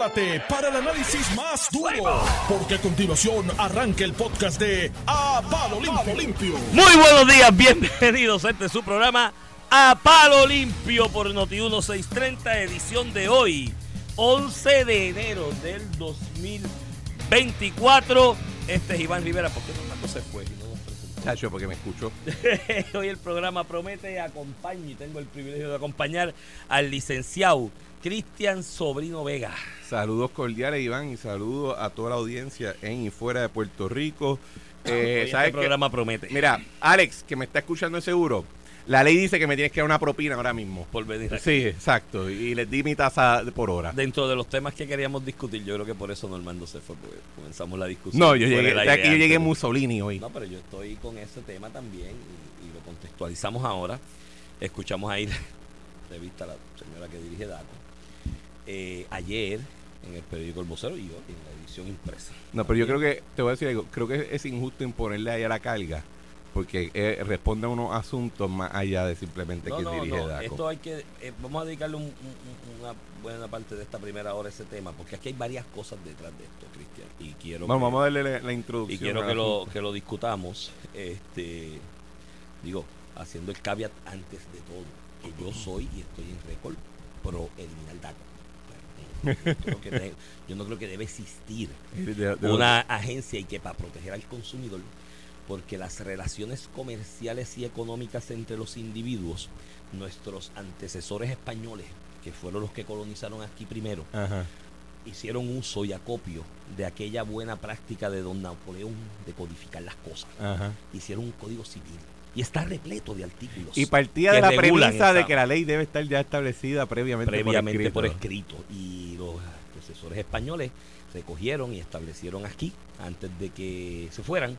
Prepárate para el análisis más duro, porque a continuación arranca el podcast de A Palo Limpio. Limpio. Muy buenos días, bienvenidos a este su programa A Palo Limpio por Noti 1630, edición de hoy, 11 de enero del 2024. Este es Iván Rivera, porque Fernando se fue y no nos presentó. Chacho, porque me escucho. Hoy el programa promete acompañar y tengo el privilegio de acompañar al licenciado Cristian Sobrino Vega. Saludos cordiales, Iván, y saludos a toda la audiencia en y fuera de Puerto Rico. Eh, este ¿sabes qué? programa promete. Mira, Alex, que me está escuchando de seguro, la ley dice que me tienes que dar una propina ahora mismo. por venir aquí. Sí, exacto. Y les di mi tasa de- por hora. Dentro de los temas que queríamos discutir, yo creo que por eso Normando se fue, porque comenzamos la discusión. No, yo llegué, de aquí yo llegué de- Mussolini hoy. No, pero yo estoy con ese tema también y, y lo contextualizamos ahora. Escuchamos ahí la entrevista a la señora que dirige DACO. Eh, ayer en el periódico El Vocero y hoy en la edición impresa. No, pero yo creo que, te voy a decir algo, creo que es injusto imponerle a ella la carga, porque eh, responde a unos asuntos más allá de simplemente No, que no, dirige no, DACO. esto hay que, eh, vamos a dedicarle un- un- una buena parte de esta primera hora a ese tema, porque aquí hay varias cosas detrás de esto, Cristian, y quiero Vamos, que- vamos a darle la, la introducción. y quiero que lo, que lo discutamos, este, digo, haciendo el caveat antes de todo, que yo soy y estoy en récord pro eliminar DACO. Yo creo que de- yo no creo que debe existir De- de- de- una agencia y que para proteger al consumidor, porque las relaciones comerciales y económicas entre los individuos, nuestros antecesores españoles, que fueron los que colonizaron aquí primero, Ajá. hicieron uso y acopio de aquella buena práctica de don Napoleón de codificar las cosas. Ajá. Hicieron un código civil y está repleto de artículos. Y partía de la premisa de que la ley debe estar ya establecida previamente, previamente por por escrito. escrito. Y los asesores españoles se cogieron y establecieron aquí antes de que se fueran.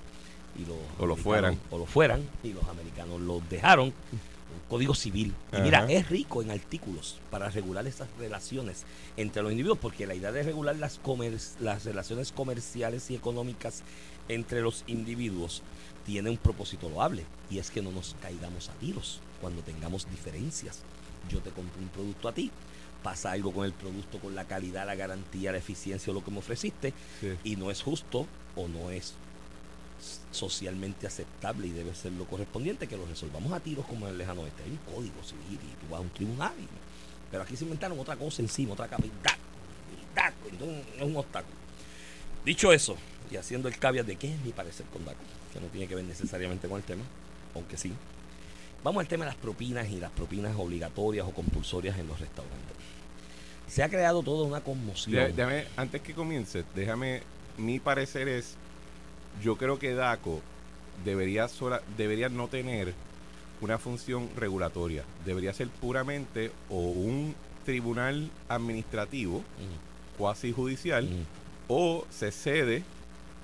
Y los O lo fueran. O lo fueran. Y los americanos los dejaron. Un código civil. Y mira, es rico en artículos para regular esas relaciones entre los individuos, porque la idea de regular las, comer- las relaciones comerciales y económicas entre los individuos tiene un propósito loable, y es que no nos caigamos a tiros cuando tengamos diferencias. Yo te compro un producto a ti, pasa algo con el producto, con la calidad, la garantía, la eficiencia o lo que me ofreciste, Sí. y no es justo o no es socialmente aceptable y debe ser lo correspondiente que lo resolvamos a tiros como en el lejano oeste. Hay un código civil y tú vas a un tribunal. y- pero aquí se inventaron otra cosa encima, otra capa. y ¡tac! y ¡tac! Entonces es un obstáculo. Dicho eso, y haciendo el caveat de qué es mi parecer con DACO, que no tiene que ver necesariamente con el tema, aunque sí. Vamos al tema de las propinas y las propinas obligatorias o compulsorias en los restaurantes. Se ha creado toda una conmoción. Déjame, antes que comience, déjame, mi parecer es, yo creo que DACO debería, sola, debería no tener una función regulatoria, debería ser puramente o un tribunal administrativo, cuasi judicial, o se cede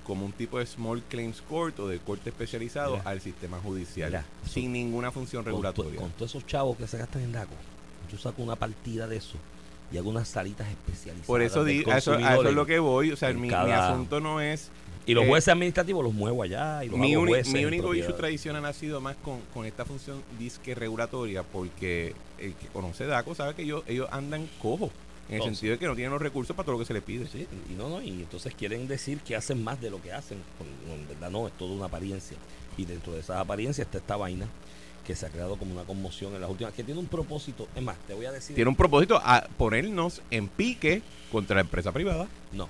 como un tipo de small claims court o de corte especializado Mira. al sistema judicial, Mira, eso- sin ninguna función regulatoria. con todos esos chavos que se gastan en DACO, yo saco una partida de eso y hago unas salitas especializadas. Por eso, di, a eso, a eso es lo que voy, o sea, mi, asunto no es Y los eh, jueces administrativos los muevo allá y los Mi, hago jueces mi único issue tradicional ha sido más con, con esta función disque regulatoria porque el que conoce DACO sabe que ellos, ellos andan cojos en el sentido de que no tienen los recursos para todo lo que se les pide. Sí, y no, no, y entonces quieren decir que hacen más de lo que hacen. en verdad no, es toda una apariencia. Y dentro de esas apariencias está esta vaina que se ha creado como una conmoción en las últimas, que tiene un propósito. Es más, te voy a decir. Tiene un propósito a ponernos en pique contra la empresa privada. No,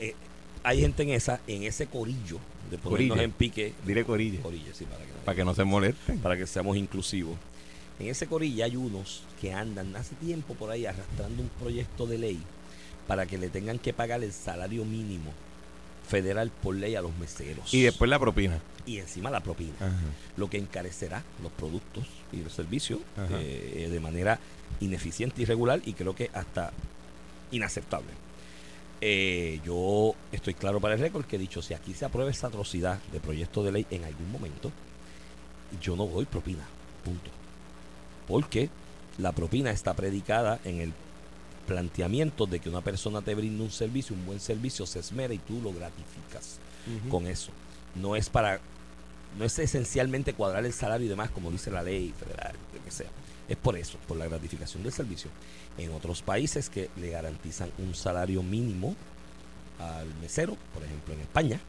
eh, hay gente en esa, en ese corillo de ponernos Corille. en pique. Dile Corille, sí, para que, para que no se molesten. para que seamos inclusivos. En ese corillo hay unos que andan hace tiempo por ahí arrastrando un proyecto de ley para que le tengan que pagar el salario mínimo federal por ley a los meseros. Y después la propina. y encima la propina, Ajá. lo que encarecerá los productos y los servicios eh, de manera ineficiente, irregular y creo que hasta inaceptable. Eh, yo estoy claro para el récord que he dicho, si aquí se aprueba esa atrocidad de proyecto de ley en algún momento, yo no doy propina, punto. Porque la propina está predicada en el planteamiento de que una persona te brinda un servicio, un buen servicio, se esmera y tú lo gratificas con eso. No es para, no es esencialmente cuadrar el salario y demás, como dice la ley federal, lo que sea. es por eso, por la gratificación del servicio. En otros países que le garantizan un salario mínimo al mesero, por ejemplo en España,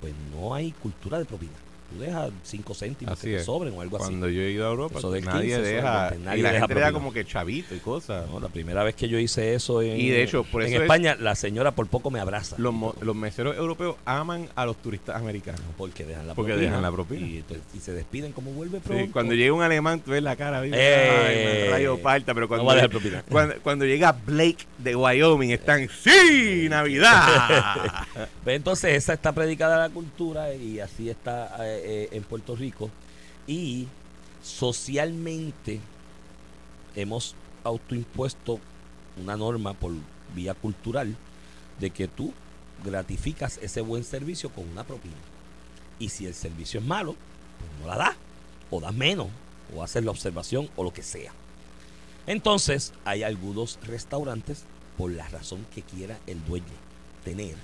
pues no hay cultura de propina. Tú dejas 5 céntimos Así que te sobren o algo Cuando así. yo he ido a Europa, Eso del nadie 15, eso deja. del 20, nadie y la deja gente propina. como que chavito y cosas. No, la primera vez que yo hice eso en, Y de hecho, por en eso es- España, la señora por poco me abraza. Los, los meseros europeos aman a los turistas americanos. porque dejan la Porque propina. dejan la propina. Y, se despiden como vuelve Sí, pronto. cuando llega un alemán, tú ves la cara. ¿viste? Eh, Ay, rayo parta, pero cuando, no va a dejar propina. cuando, cuando llega Blake de Wyoming, están, ¡Sí! ¡Navidad! Pues entonces esa está predicada la cultura y así está eh, eh, en Puerto Rico. Y socialmente hemos autoimpuesto una norma por vía cultural de que tú gratificas ese buen servicio con una propina. Y si el servicio es malo, pues no la das, o das menos, o haces la observación, o lo que sea. Entonces, hay algunos restaurantes, por la razón que quiera el dueño tener,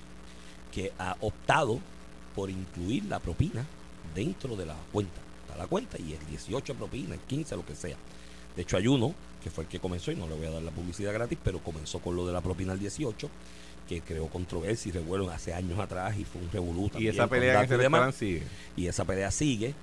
que ha optado por incluir la propina dentro de la cuenta. Está la cuenta y es 18 propina, es 15, lo que sea. De hecho, hay uno que fue el que comenzó, y no le voy a dar la publicidad gratis, pero comenzó con lo de la propina al 18, que creó controversia y revuelo hace años atrás y fue un revolú y esa pelea en ese sigue. Y esa pelea sigue,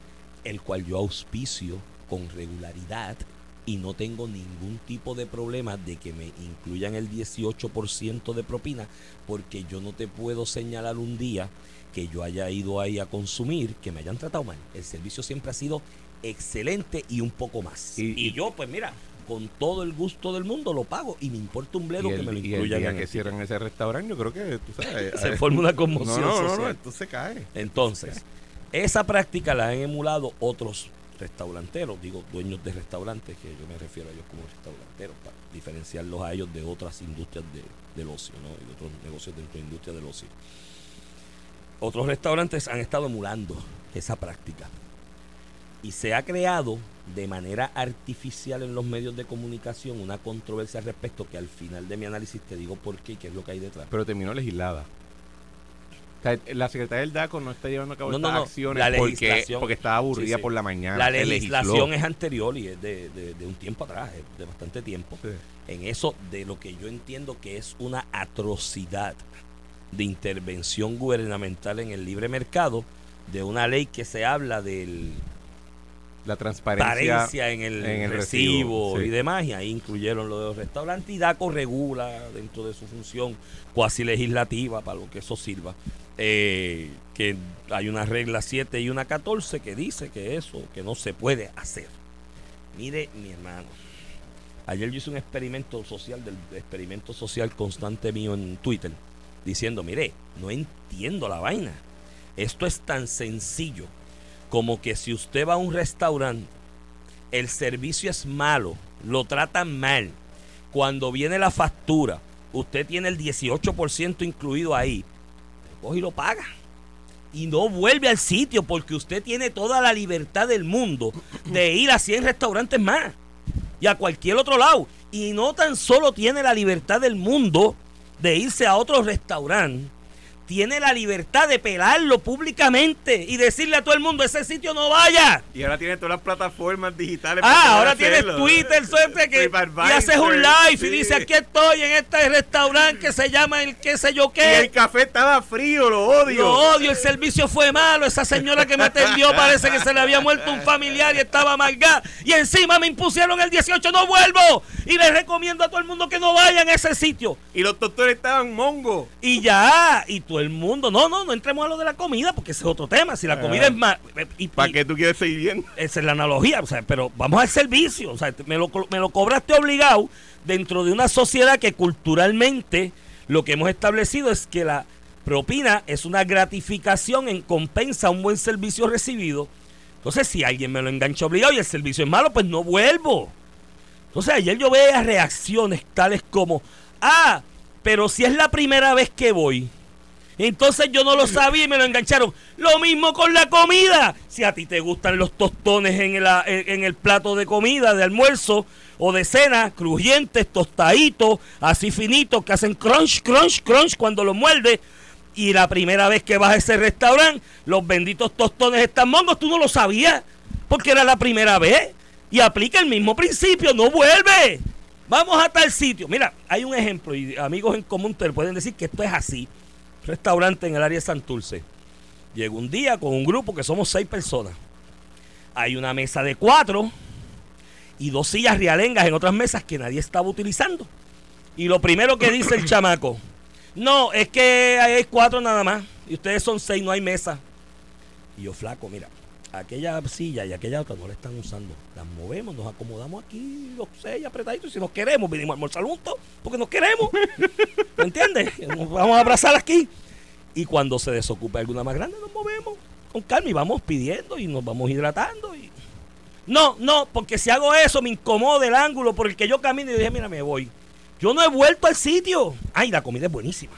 el cual yo auspicio con regularidad y no tengo ningún tipo de problema de que me incluyan el 18% de propina, porque yo no te puedo señalar un día que yo haya ido ahí a consumir que me hayan tratado mal. El servicio siempre ha sido excelente y un poco más. Y- Y, y- yo, pues mira, con todo el gusto del mundo lo pago y me importa un bledo Y que el, me lo y el incluyan día en que el cierran ese restaurante, yo creo que, tú sabes... Se eh, forma una conmoción no, no, no, se cae. Entonces, esa práctica la han emulado otros restauranteros, digo dueños de restaurantes, que yo me refiero a ellos como restauranteros, para diferenciarlos a ellos de otras industrias de, del ocio, ¿no? Y de otros negocios dentro de la industria del ocio. Otros restaurantes han estado emulando esa práctica. Y se ha creado de manera artificial en los medios de comunicación una controversia al respecto que al final de mi análisis te digo por qué y qué es lo que hay detrás. Pero terminó legislada. O sea, la secretaria del DACO no está llevando a cabo No, estas no, acciones la porque, porque estaba aburrida Sí, sí. por la mañana. La legislación es anterior y es de, de- de un tiempo atrás, de bastante tiempo. Sí. En eso de lo que yo entiendo que es una atrocidad de intervención gubernamental en el libre mercado, de una ley que se habla del La transparencia. en el, en el recibo, recibo, sí. y demás, y ahí incluyeron lo de los restaurantes y DACO regula dentro de su función cuasi legislativa para lo que eso sirva. eh, que hay una regla 7 y una 14 que dice que eso, que no se puede hacer. Mire, mi hermano, ayer yo hice un experimento social, del experimento social constante mío en Twitter, diciendo, mire, no entiendo la vaina. Esto es tan sencillo como que si usted va a un restaurante, el servicio es malo, lo tratan mal. Cuando viene la factura, usted tiene el 18% incluido ahí, coge y lo paga. Y no vuelve al sitio porque usted tiene toda la libertad del mundo de ir a 100 restaurantes más y a cualquier otro lado. Y no tan solo tiene la libertad del mundo de irse a otro restaurante, tiene la libertad de pelarlo públicamente y decirle a todo el mundo, ese sitio no vaya. Y ahora tiene todas las plataformas digitales. Ah, ahora tienes. Twitter, siempre que y haces un live sí. y dice aquí estoy en este restaurante que se llama el qué sé yo Y el qué. café estaba frío, lo odio. Lo odio, el servicio fue malo, esa señora que me atendió parece que se le había muerto un familiar y estaba amargada. Y encima me impusieron el 18, no vuelvo. Y les recomiendo a todo el mundo que no vayan a ese sitio. Y los doctores estaban mongos. Y ya, y todo el mundo, no, no, no entremos a lo de la comida porque ese es otro tema. Si la comida Ah. es más... y- ¿Para qué tú quieres seguir viendo? esa es la analogía, o sea, pero vamos al servicio, o sea, me lo, me lo cobraste obligado dentro de una sociedad que culturalmente lo que hemos establecido es que la propina es una gratificación en compensa a un buen servicio recibido. Entonces, si alguien me lo engancha obligado y el servicio es malo, pues no vuelvo. Entonces, ayer yo veía reacciones tales como, ah, pero si es la primera vez que voy, entonces yo no lo sabía y me lo engancharon. Lo mismo con la comida. Si a ti te gustan los tostones en el, en, el plato de comida, de almuerzo o de cena, crujientes, tostaditos, así finitos, que hacen crunch, crunch, crunch cuando los muerdes. Y la primera vez que vas a ese restaurante, los benditos tostones están mongos, tú no lo sabías, porque era la primera vez. y aplica el mismo principio, no vuelve. Vamos a tal sitio. Mira, hay un ejemplo y amigos en común pueden decir que esto es así. Restaurante en el área de Santurce. Llegó un día con un grupo que somos seis personas. Hay una mesa de cuatro y dos sillas realengas en otras mesas que nadie estaba utilizando. Y lo primero que dice el chamaco, no, es que hay cuatro nada más y ustedes son seis, no hay mesa. Y yo flaco, mira, aquella silla y aquella otra no la están usando. Las movemos, nos acomodamos aquí, los seis apretaditos. Y si nos queremos, vinimos a almorzar juntos, porque nos queremos. ¿Me entiendes? Nos vamos a abrazar aquí. Y cuando se desocupa alguna más grande, nos movemos con calma y vamos pidiendo y nos vamos hidratando. Y... No, no, porque si hago eso me incomoda el ángulo por el que yo camino y dije, mira, me voy. Yo no he vuelto al sitio. Ay, la comida es buenísima.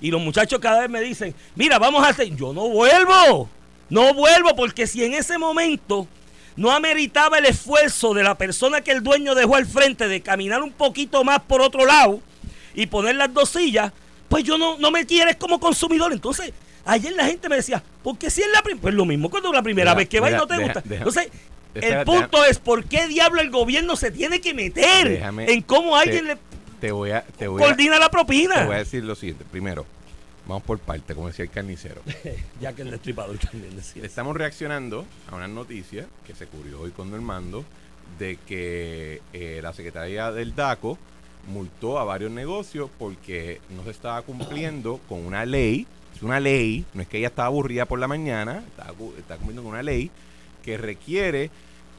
Y los muchachos cada vez me dicen, mira, vamos a hacer. Yo no vuelvo. No vuelvo porque si en ese momento no ameritaba el esfuerzo de la persona que el dueño dejó al frente de caminar un poquito más por otro lado y poner las dos sillas, pues yo no, no me quieres como consumidor. Entonces, ayer la gente me decía, porque si es la primera, pues lo mismo cuando la primera vez que va y no te gusta. Entonces, el punto es, ¿por qué diablo el gobierno se tiene que meter en cómo alguien le te voy a, coordina la propina? Te voy a decir lo siguiente. Primero, Vamos por parte, como decía el carnicero. ya que el destripador también decía. Estamos reaccionando a una noticia que se cubrió hoy con Normando de que eh, la Secretaría del DACO multó a varios negocios porque no se estaba cumpliendo con una ley. Es una ley, no es que ella estaba aburrida por la mañana, está, está cumpliendo con una ley que requiere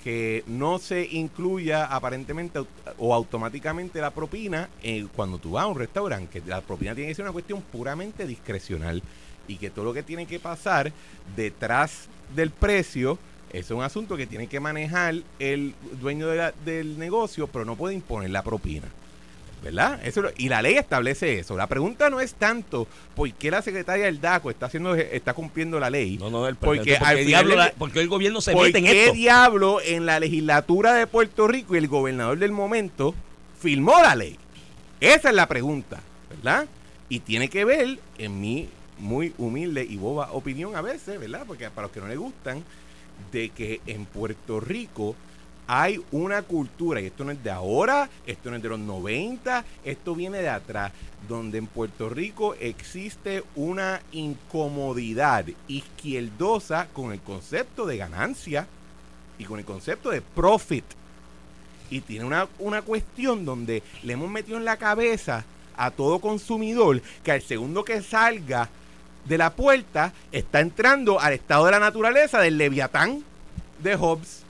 que no se incluya aparentemente o automáticamente la propina eh, cuando tú vas a un restaurante, que la propina tiene que ser una cuestión puramente discrecional y que todo lo que tiene que pasar detrás del precio es un asunto que tiene que manejar el dueño del negocio, pero no puede imponer la propina. ¿Verdad? Eso, y la ley establece eso. La pregunta no es tanto por qué la secretaria del DACO está haciendo está cumpliendo la ley. No, no, el, porque, porque, diablo, porque el gobierno se mete en esto. ¿Por qué diablo en la legislatura de Puerto Rico y el gobernador del momento firmó la ley? Esa es la pregunta, ¿verdad? Y tiene que ver, en mi muy humilde y boba opinión a veces, ¿verdad? Porque para los que no le gustan, de que en Puerto Rico hay una cultura, y esto no es de ahora, esto no es de los 90, esto viene de atrás, donde en Puerto Rico existe una incomodidad izquierdosa con el concepto de ganancia y con el concepto de profit. Y tiene una, una cuestión donde le hemos metido en la cabeza a todo consumidor que al segundo que salga de la puerta está entrando al estado de la naturaleza del leviatán de Hobbes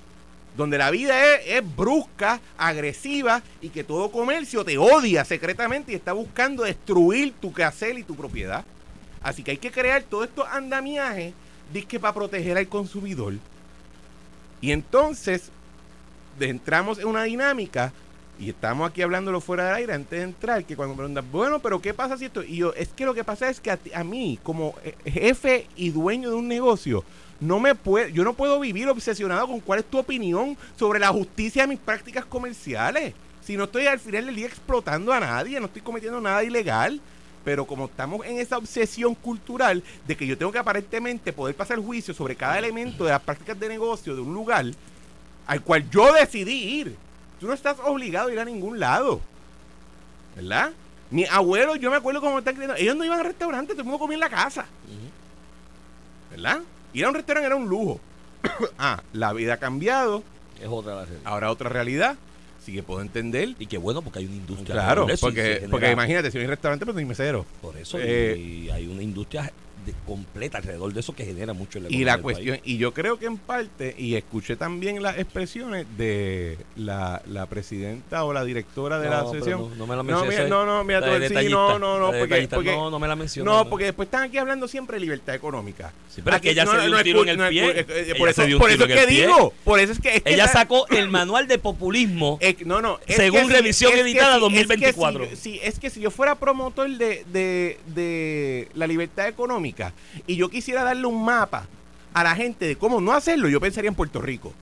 donde la vida es, brusca, agresiva y que todo comercio te odia secretamente y está buscando destruir tu casel y tu propiedad. Así que hay que crear todo estos andamiajes disque para proteger al consumidor. Y entonces entramos en una dinámica y estamos aquí hablándolo fuera del aire antes de entrar, que cuando me preguntan, bueno, pero ¿qué pasa si esto? Y yo, es que lo que pasa es que a mí, como eh, jefe y dueño de un negocio, no me puedo, yo no puedo vivir obsesionado con cuál es tu opinión sobre la justicia de mis prácticas comerciales. Si no estoy al final del día explotando a nadie, no estoy cometiendo nada ilegal. Pero como estamos en esa obsesión cultural de que yo tengo que aparentemente poder pasar juicio sobre cada elemento de las prácticas de negocio de un lugar al cual yo decidí ir. Tú no estás obligado a ir a ningún lado. ¿Verdad? Mi abuelo, yo me acuerdo cómo están creyendo. Ellos no iban a restaurantes, todo el mundo comía en la casa. ¿Verdad? Ir a un restaurante era un lujo. ah, la vida ha cambiado. Es otra realidad. Ahora otra realidad. Sí que puedo entender. Y qué bueno porque hay una industria. Claro, porque, porque imagínate, si hay un restaurante, pero no hay mesero. Por eso eh, hay una industria completa alrededor de eso que genera mucho el Y la cuestión, y yo creo que en parte, y escuché también las expresiones de la, la presidenta o la directora de la asociación. No, no, me la mencioné. No, no, mira, sí, no, no, no, porque, porque, no, no me la mencioné. No, porque después están aquí hablando siempre de libertad económica. Sí, pero que ella se dio un tiro en el pie. Por eso, por eso es que digo, por eso es que. Ella sacó el manual de populismo. No, no. Según revisión editada 2024. Sí, es que si yo fuera promotor de, de, de la libertad económica y yo quisiera darle un mapa a la gente de cómo no hacerlo, yo pensaría en Puerto Rico.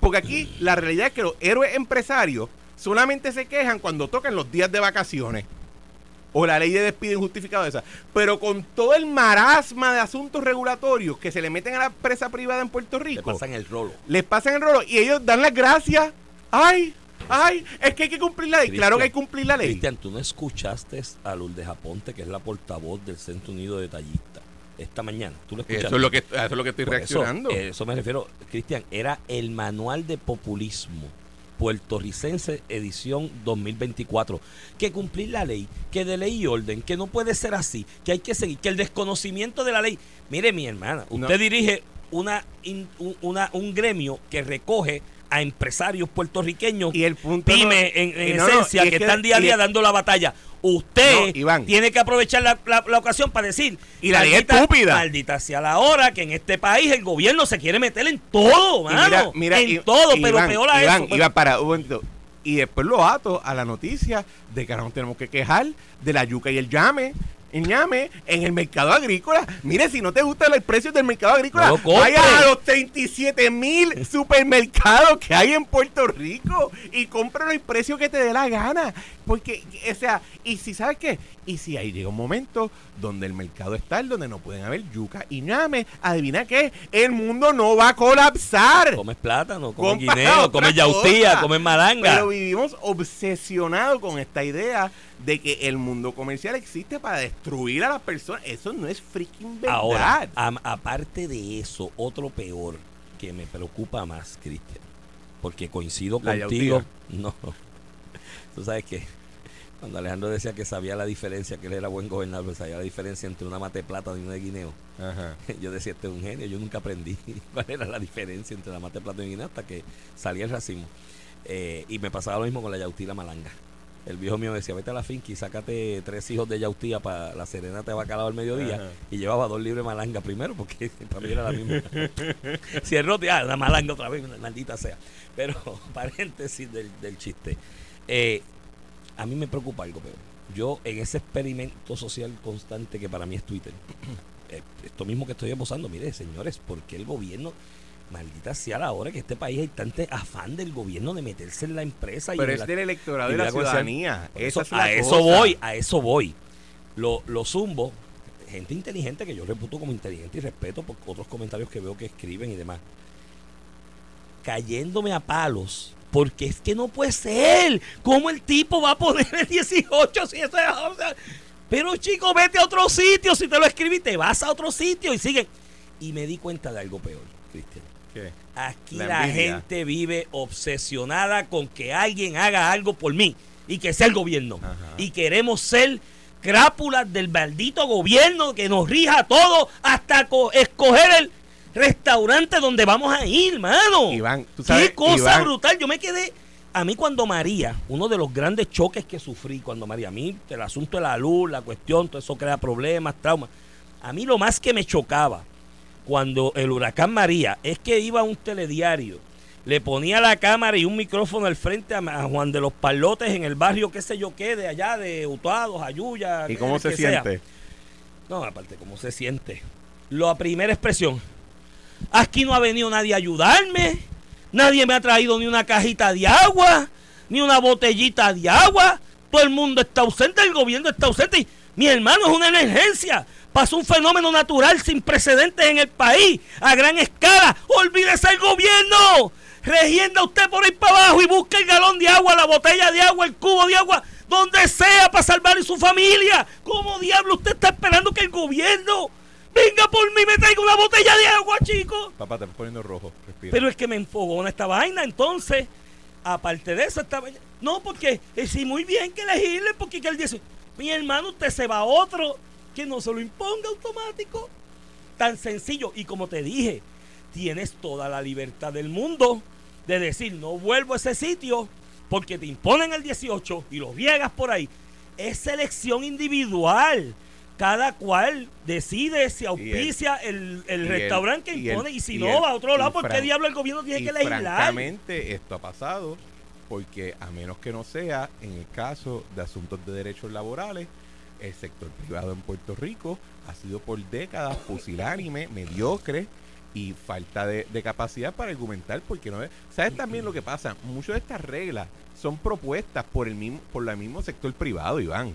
Porque aquí la realidad es que los héroes empresarios solamente se quejan cuando tocan los días de vacaciones. o la ley de despido injustificado esa. Pero con todo el marasma de asuntos regulatorios que se le meten a la empresa privada en Puerto Rico, pasan el rolo. les pasan el rolo y ellos dan las gracias. Ay, ay, es que hay que cumplir la ley. claro que hay que cumplir la ley. Cristian, tú no escuchaste a Lourdes Aponte, que es la portavoz del Centro Unido de Tallistas, esta mañana. ¿Tú lo escuchaste? Eso es lo que, eso es lo que estoy Por reaccionando. eh, Eso, me refiero, Cristian, era el manual de populismo puertorricense edición 2024. Que cumplir la ley, que de ley y orden, que no puede ser así, que hay que seguir, que el desconocimiento de la ley. Mire, mi hermana, No. usted dirige una, una, un gremio que recoge a empresarios puertorriqueños y el punto no- pyme en, no, esencia es que, están día a día dando la batalla. Usted No, Iván. tiene que aprovechar la, la- la ocasión para decir Y la ley estúpida. Maldita sea la hora que en este país el gobierno se quiere meter en todo, mano. en y- todo, y pero Iván, peor a Iván, eso. Iván, para un momentito. Y después lo ato a la noticia de que ahora nos tenemos que quejar de la yuca y el llame. Ñame en el mercado agrícola. Mire, si no te gustan los precios del mercado agrícola, No vaya a los 37 mil supermercados que hay en Puerto Rico y cómpralo el precio que te dé la gana. Porque, o sea, y si sabes qué, y si ahí llega un momento donde el mercado está donde no pueden haber yuca y ñame, adivina qué, el mundo no va a colapsar. Comes plátano, comes guineo, comes yautía, comes malanga. Pero vivimos obsesionados con esta idea de que el mundo comercial existe para destruir a las personas. Eso no es freaking verdad. Ahora, aparte de eso, otro peor que me preocupa más, Cristian, porque coincido La contigo. yautía. No, tú sabes que cuando Alejandro decía que sabía la diferencia, que él era buen gobernador, pues sabía la diferencia entre una mate de plátano y una de guineo. Ajá. Yo decía, este es un genio, yo nunca aprendí cuál era la diferencia entre la mate de plátano y guineo hasta que salía el racimo. Eh, y me pasaba lo mismo con la yautía y la malanga. El viejo mío decía, vete a la finca y sácate tres hijos de yautía para la serenata de bacalao al mediodía. Ajá. Y llevaba dos libres de malanga primero, porque para mí era la misma. si el rote, ah, la malanga otra vez, maldita sea. Pero, paréntesis del, del chiste. Eh, a mí me preocupa algo peor. Yo, en ese experimento social constante que para mí es Twitter, eh, esto mismo que estoy esbozando, mire, señores, ¿por qué el gobierno, maldita sea la hora que este país hay tanto afán del gobierno de meterse en la empresa? y Pero en es la- del electorado y de la ciudadanía. eso- es la a eso voy, a eso voy. Lo, lo zumbo, gente inteligente que yo reputo como inteligente y respeto por otros comentarios que veo que escriben y demás. Cayéndome a palos. Porque es que no puede ser. ¿Cómo el tipo va a poner el 18 si eso es- o sea, Pero chico, vete a otro sitio. Si te lo escribí, te vas a otro sitio y sigue. Y me di cuenta de algo peor, Cristian. ¿Qué? Aquí La gente vive obsesionada con que alguien haga algo por mí y que sea el gobierno. Ajá. Y queremos ser crápulas del maldito gobierno que nos rija a todos hasta co- escoger el restaurante donde vamos a ir, mano. Iván, tú sabes, Qué cosa Iván- brutal. Yo me quedé. A mí cuando María, uno de los grandes choques que sufrí cuando María, a mí el asunto de la luz, la cuestión, todo eso crea problemas, traumas. A mí lo más que me chocaba cuando el huracán María es que iba a un telediario, le ponía la cámara y un micrófono al frente a, a Juan de los Palotes en el barrio, qué sé yo qué, de allá, de Utuados, Ayuya. ¿Y cómo se que sea. siente? No, aparte, ¿cómo se siente? La primera expresión. Aquí no ha venido nadie a ayudarme. Nadie me ha traído ni una cajita de agua, ni una botellita de agua. Todo el mundo está ausente, el gobierno está ausente. Y, mi hermano, es una emergencia. Pasó un fenómeno natural sin precedentes en el país, a gran escala. Olvídese el gobierno. Regienda usted por ahí para abajo y busque el galón de agua, la botella de agua, el cubo de agua, donde sea para salvar a su familia. ¿Cómo diablo usted está esperando que el gobierno venga por mí y me traiga una botella de agua, chicos? Papá, te estás poniendo rojo. Respira. Pero es que me enfogona esta vaina. Entonces, aparte de eso, esta vaina. No, porque eh, sí, muy bien que elegirle, porque que él dice, mi hermano, usted se va a otro que no se lo imponga automático. Tan sencillo. Y como te dije, tienes toda la libertad del mundo de decir, no vuelvo a ese sitio porque te imponen el 18 y lo viegas por ahí. Es selección individual. Cada cual decide si auspicia el, el y el- restaurante que y el- impone y si y no va a otro lado, ¿por qué diablo el gobierno tiene y que legislar? francamente esto ha pasado porque a menos que no sea en el caso de asuntos de derechos laborales, el sector privado en Puerto Rico ha sido por décadas pusilánime, mediocre y falta de, de capacidad para argumentar porque no es- ¿Sabes también lo que pasa? Muchas de estas reglas son propuestas por el mismo por el mismo sector privado, Iván.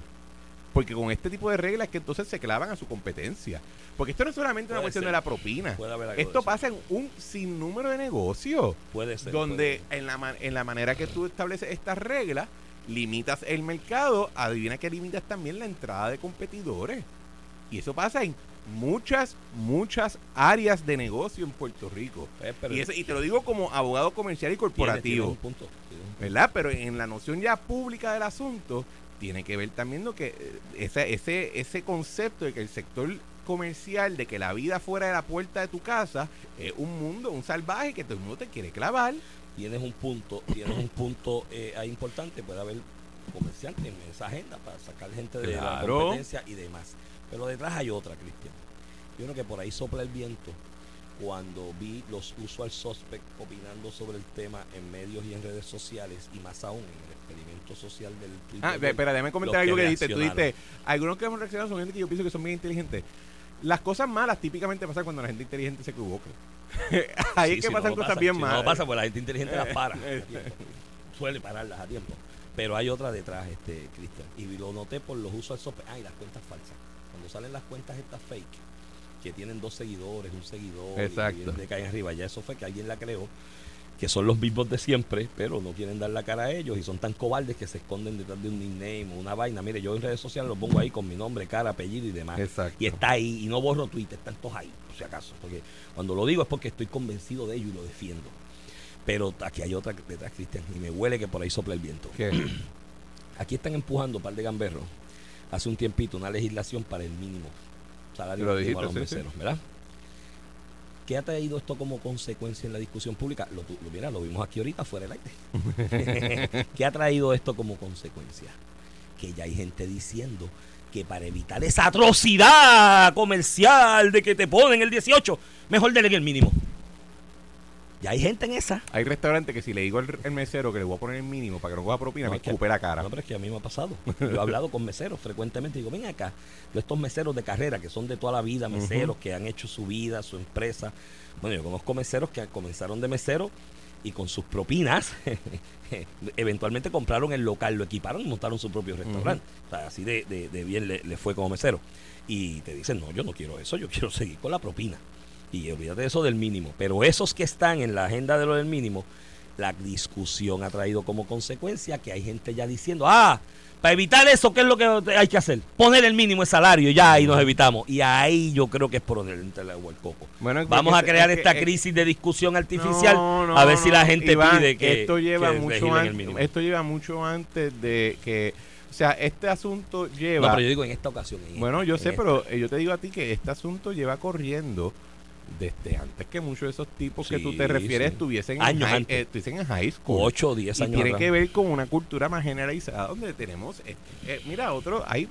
Porque con este tipo de reglas que entonces se clavan a su competencia. Porque esto no es solamente una cuestión ser. de la propina. Puede haber Esto pasa en un sinnúmero de negocios. Puede ser. donde puede- en la, en la manera que tú estableces estas reglas, limitas el mercado, adivina que limitas también la entrada de competidores. Y eso pasa en muchas, muchas áreas de negocio en Puerto Rico. Eh, Y, ese- y te lo digo como abogado comercial y corporativo. tiene punto. ¿verdad? Pero en la noción ya pública del asunto, tiene que ver también lo que eh, ese, ese, ese concepto de que el sector comercial, de que la vida fuera de la puerta de tu casa, es un mundo, un salvaje que todo el mundo te quiere clavar. Tienes un punto, tienes un punto eh, ahí importante, puede haber comerciantes en esa agenda para sacar gente de la competencia y demás. Pero detrás hay otra, Cristian. Yo creo que por ahí sopla el viento cuando vi los usual suspect opinando sobre el tema en medios y en redes sociales y más aún en el experimento social del Twitter. Ah, espera, déjame comentar algo que dijiste. Tú dijiste, algunos que hemos reaccionado son gente que yo pienso que son bien inteligentes. Las cosas malas típicamente pasan cuando la gente inteligente se equivoca. Ahí Sí, es que pasan no cosas pasa, bien malas. No pasa, pues la gente inteligente las para. Tiempo. Suele pararlas a tiempo. Pero hay otra detrás, este, Cristian. Y lo noté por los usos del Ah, y las cuentas falsas. Cuando salen las cuentas estas fake, que tienen dos seguidores, un seguidor, Exacto. y le caen arriba. Ya eso fue que alguien la creó, que son los mismos de siempre, pero no quieren dar la cara a ellos y son tan cobardes que se esconden detrás de un nickname o una vaina. Mire, yo en redes sociales lo pongo ahí con mi nombre, cara, apellido y demás. Exacto. Y está ahí, y no borro Twitter, están todos ahí, por si acaso. Porque cuando lo digo es porque estoy convencido de ello y lo defiendo. Pero aquí hay otra detrás, Cristian, y me huele que por ahí sopla el viento. ¿Qué? Aquí están empujando, par de gamberros, hace un tiempito, una legislación para el mínimo salario mínimo a los sí. meseros, ¿verdad? ¿Qué ha traído esto como consecuencia en la discusión pública? Lo, lo- mira, lo vimos aquí ahorita fuera del aire. ¿Qué ha traído esto como consecuencia? Que ya hay gente diciendo que para evitar esa atrocidad comercial de que te ponen el 18, mejor denle el mínimo. Ya hay gente en esa. Hay restaurantes que si le digo al al mesero que le voy a poner el mínimo para que no coja propina, No, me escupe la cara. No, pero es que a mí me ha pasado. Yo he hablado con meseros frecuentemente. Digo, ven acá, yo estos meseros de carrera que son de toda la vida, meseros que han hecho su vida, su empresa. Bueno, yo conozco meseros que comenzaron de mesero y con sus propinas eventualmente compraron el local, lo equiparon y montaron su propio restaurante. O sea, así de, de- de bien le, le fue como mesero. Y te dicen, no, yo no quiero eso, yo quiero seguir con la propina. Y olvídate de eso del mínimo. Pero esos que están en la agenda de lo del mínimo, la discusión ha traído como consecuencia que hay gente ya diciendo, ah, para evitar eso, ¿qué es lo que hay que hacer? Poner el mínimo de salario, ya ahí nos evitamos. Y ahí yo creo que es por el agua el coco. Bueno, Vamos a crear es que- esta es- crisis de discusión artificial No, no, a ver si la gente Iván, pide que, esto lleva que mucho antes, esto lleva mucho antes de que o sea este asunto lleva no, pero yo digo en esta ocasión. en bueno esta, yo sé pero eh, yo te digo a ti que este asunto lleva corriendo desde antes que muchos de esos tipos que tú te refieres sí. estuviesen Años en eh, estuviesen en high school 8 o 10 y años tiene atrás. que ver con una cultura más generalizada donde tenemos eh, eh, mira otro hay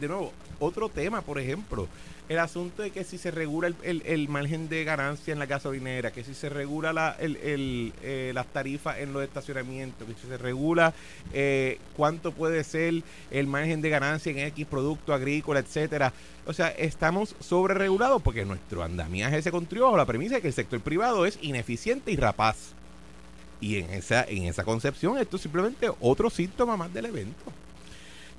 de nuevo otro tema por ejemplo el asunto de que si se regula el, el- margen de ganancia en la gasolinera, que si se regula la, el, el, eh, las tarifas en los estacionamientos, que si se regula eh, cuánto puede ser el margen de ganancia en X producto agrícola, etcétera. O sea, estamos sobre regulados porque nuestro andamiaje se construyó bajo la premisa de que el sector privado es ineficiente y rapaz. Y en esa, en esa concepción, esto es simplemente otro síntoma más del evento.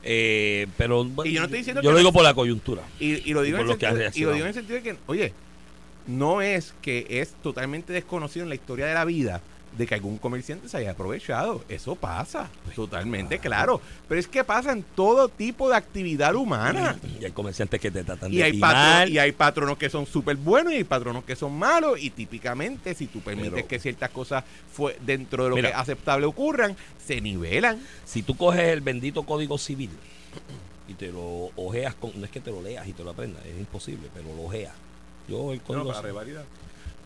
Eh, pero bueno, Y yo no estoy diciendo yo que lo digo por la coyuntura. Y, y lo digo Y en el sentido, y lo digo en el sentido de que, oye, no es que es totalmente desconocido en la historia de la vida de que algún comerciante se haya aprovechado. Eso pasa, totalmente claro. Pero es que pasa en todo tipo de actividad humana. Y hay comerciantes que te tratan Y de hay, patro- y hay patronos que son súper buenos y hay patronos que son malos. Y típicamente, si tú permites Pero- que ciertas cosas fue dentro de lo Mira. que es aceptable ocurran, se nivelan. Si tú coges el bendito código civil y te lo ojeas, con, no es que te lo leas y te lo aprendas, es imposible, pero lo ojeas. Yo el código civil- revalidar.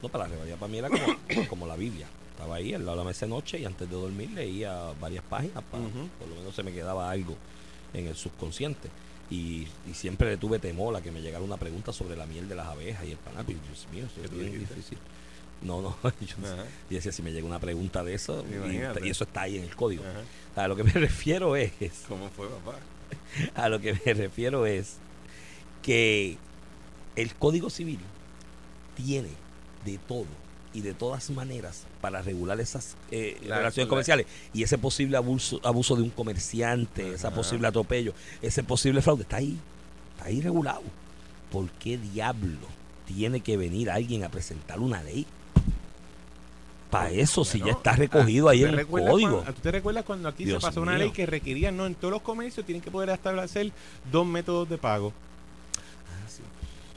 no para la revalida, para mí era como, como la Biblia. Estaba ahí al lado de la mesa de noche y antes de dormir leía varias páginas, para, por lo menos se me quedaba algo en el subconsciente. Y, y siempre le tuve temor a que me llegara una pregunta sobre la miel de las abejas y el panaco. Y Dios mío, eso ¿Qué es bien difícil. No, no, yo decía, si me llega una pregunta de eso, y, eso está ahí en el código. Ajá. A lo que me refiero es, ¿Cómo fue, papá? a lo que me refiero es que el Código Civil tiene de todo y de todas maneras para regular esas eh, La- relaciones la- comerciales y ese posible abuso, abuso de un comerciante, ese posible atropello, ese posible fraude, está ahí, está ahí regulado. ¿Por qué diablo tiene que venir alguien a presentar una ley? Para eso, si ya está recogido ah, ahí ¿tú en el código. cuando- ¿Tú te recuerdas cuando aquí Dios se pasó una ley que requería, no, en todos los comercios tienen que poder establecer dos métodos de pago?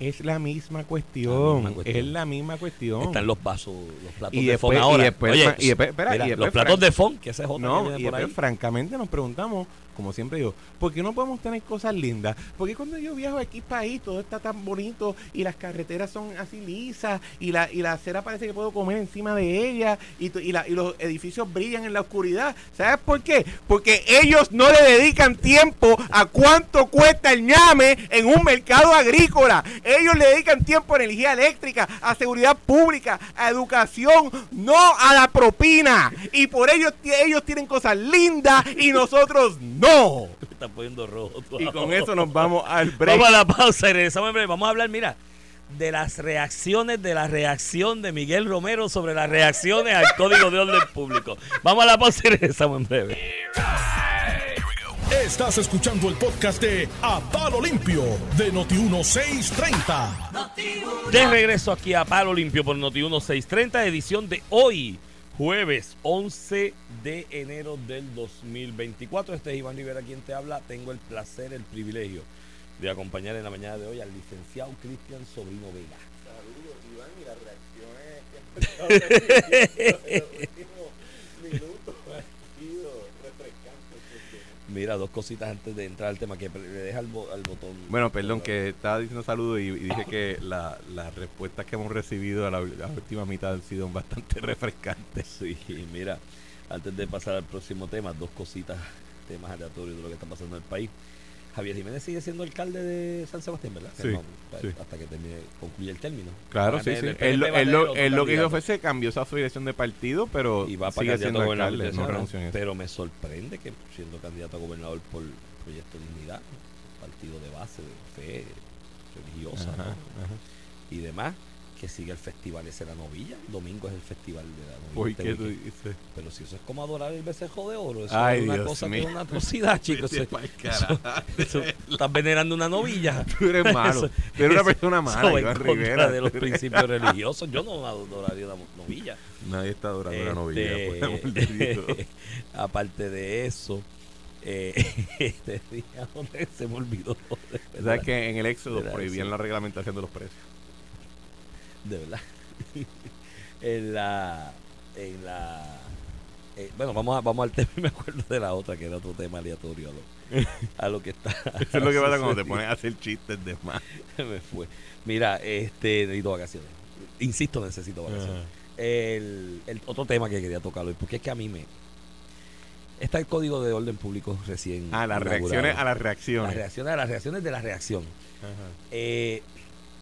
Es la misma cuestión. La misma cuestión. Es la misma cuestión. Están los vasos, los platos Y de después- fond ahora. y después- Oye, y después- espera, mira, y después los platos de fond, que ese es otro que No, viene y por ahí. francamente nos preguntamos, como siempre digo, ¿por qué no podemos tener cosas lindas? Porque cuando yo viajo aquí país todo está tan bonito y las carreteras son así lisas y la, y la acera parece que puedo comer encima de ella y, y, la- y los edificios brillan en la oscuridad? ¿Sabes por qué? Porque ellos no le dedican tiempo a cuánto cuesta el ñame en un mercado agrícola. Ellos le dedican tiempo a energía eléctrica, a seguridad pública, a educación, no a la propina. Y por ello ellos tienen cosas lindas y nosotros no. Me está poniendo rojo. tú Y con eso nos vamos al break. Vamos a la pausa y regresamos en breve. Vamos a hablar, mira, de las reacciones, de la reacción de Miguel Romero sobre las reacciones al Código de Orden Público. Vamos a la pausa y regresamos en breve. Estás escuchando el podcast de A Palo Limpio de Noti1630. De regreso aquí a Palo Limpio por Noti 1630, edición de hoy, jueves 11 de enero del 2024. Este es Iván Rivera quien te habla. Tengo el placer, el privilegio de acompañar en la mañana de hoy al licenciado Cristian Sobrino Vega. Mira, dos cositas antes de entrar al tema que le deja al, bo- al botón. Bueno, perdón, que estaba diciendo saludos y, y dije que la- las respuestas que hemos recibido a la, la última mitad han sido bastante refrescantes. Sí, mira, antes de pasar al próximo tema, dos cositas, temas aleatorios de lo que está pasando en el país. Javier Jiménez sigue siendo alcalde de San Sebastián, ¿verdad? Sí, No, sí. Hasta que termine, concluya el término. Claro, sí, sí. Él, lo- que hizo fue se cambió su afiliación de partido, pero y va para sigue siendo alcalde, de no esa-. Pero me sorprende que siendo candidato a gobernador por Proyecto Dignidad, partido de base, de fe religiosa ajá. y demás, que siga el festival ese de la novilla. Domingo es el festival de la novilla. ¿Por este qué tú dices? Pero si eso es como adorar el becerro de oro, eso Ay, es una Dios cosa que es una atrocidad, chicos. Eso- eso- eso- estás venerando una novilla. Tú eres malo. Tú eres una persona mala, Iván Rivera. de los principios religiosos. Yo no adoraría una novilla. Nadie está adorando la Este, novilla, por de aparte de eso, eh, este día, ¿dónde se me olvidó. ¿Sabes que en el Éxodo prohibían la reglamentación de los precios? De verdad. en la. En la. eh, bueno, vamos, a, vamos al tema y me acuerdo de la otra, que era otro tema aleatorio a lo, a lo que está. Eso es lo que pasa cuando te pones a hacer chistes de más. me fue. Mira, este, necesito vacaciones. Insisto, necesito vacaciones. El, el otro tema que quería tocar hoy, porque es que a mí me. Está el código de orden público recién. Ah, las inaugurado. reacciones a las Las reacciones. reacciones a las reacciones de la reacción. Ajá. Eh,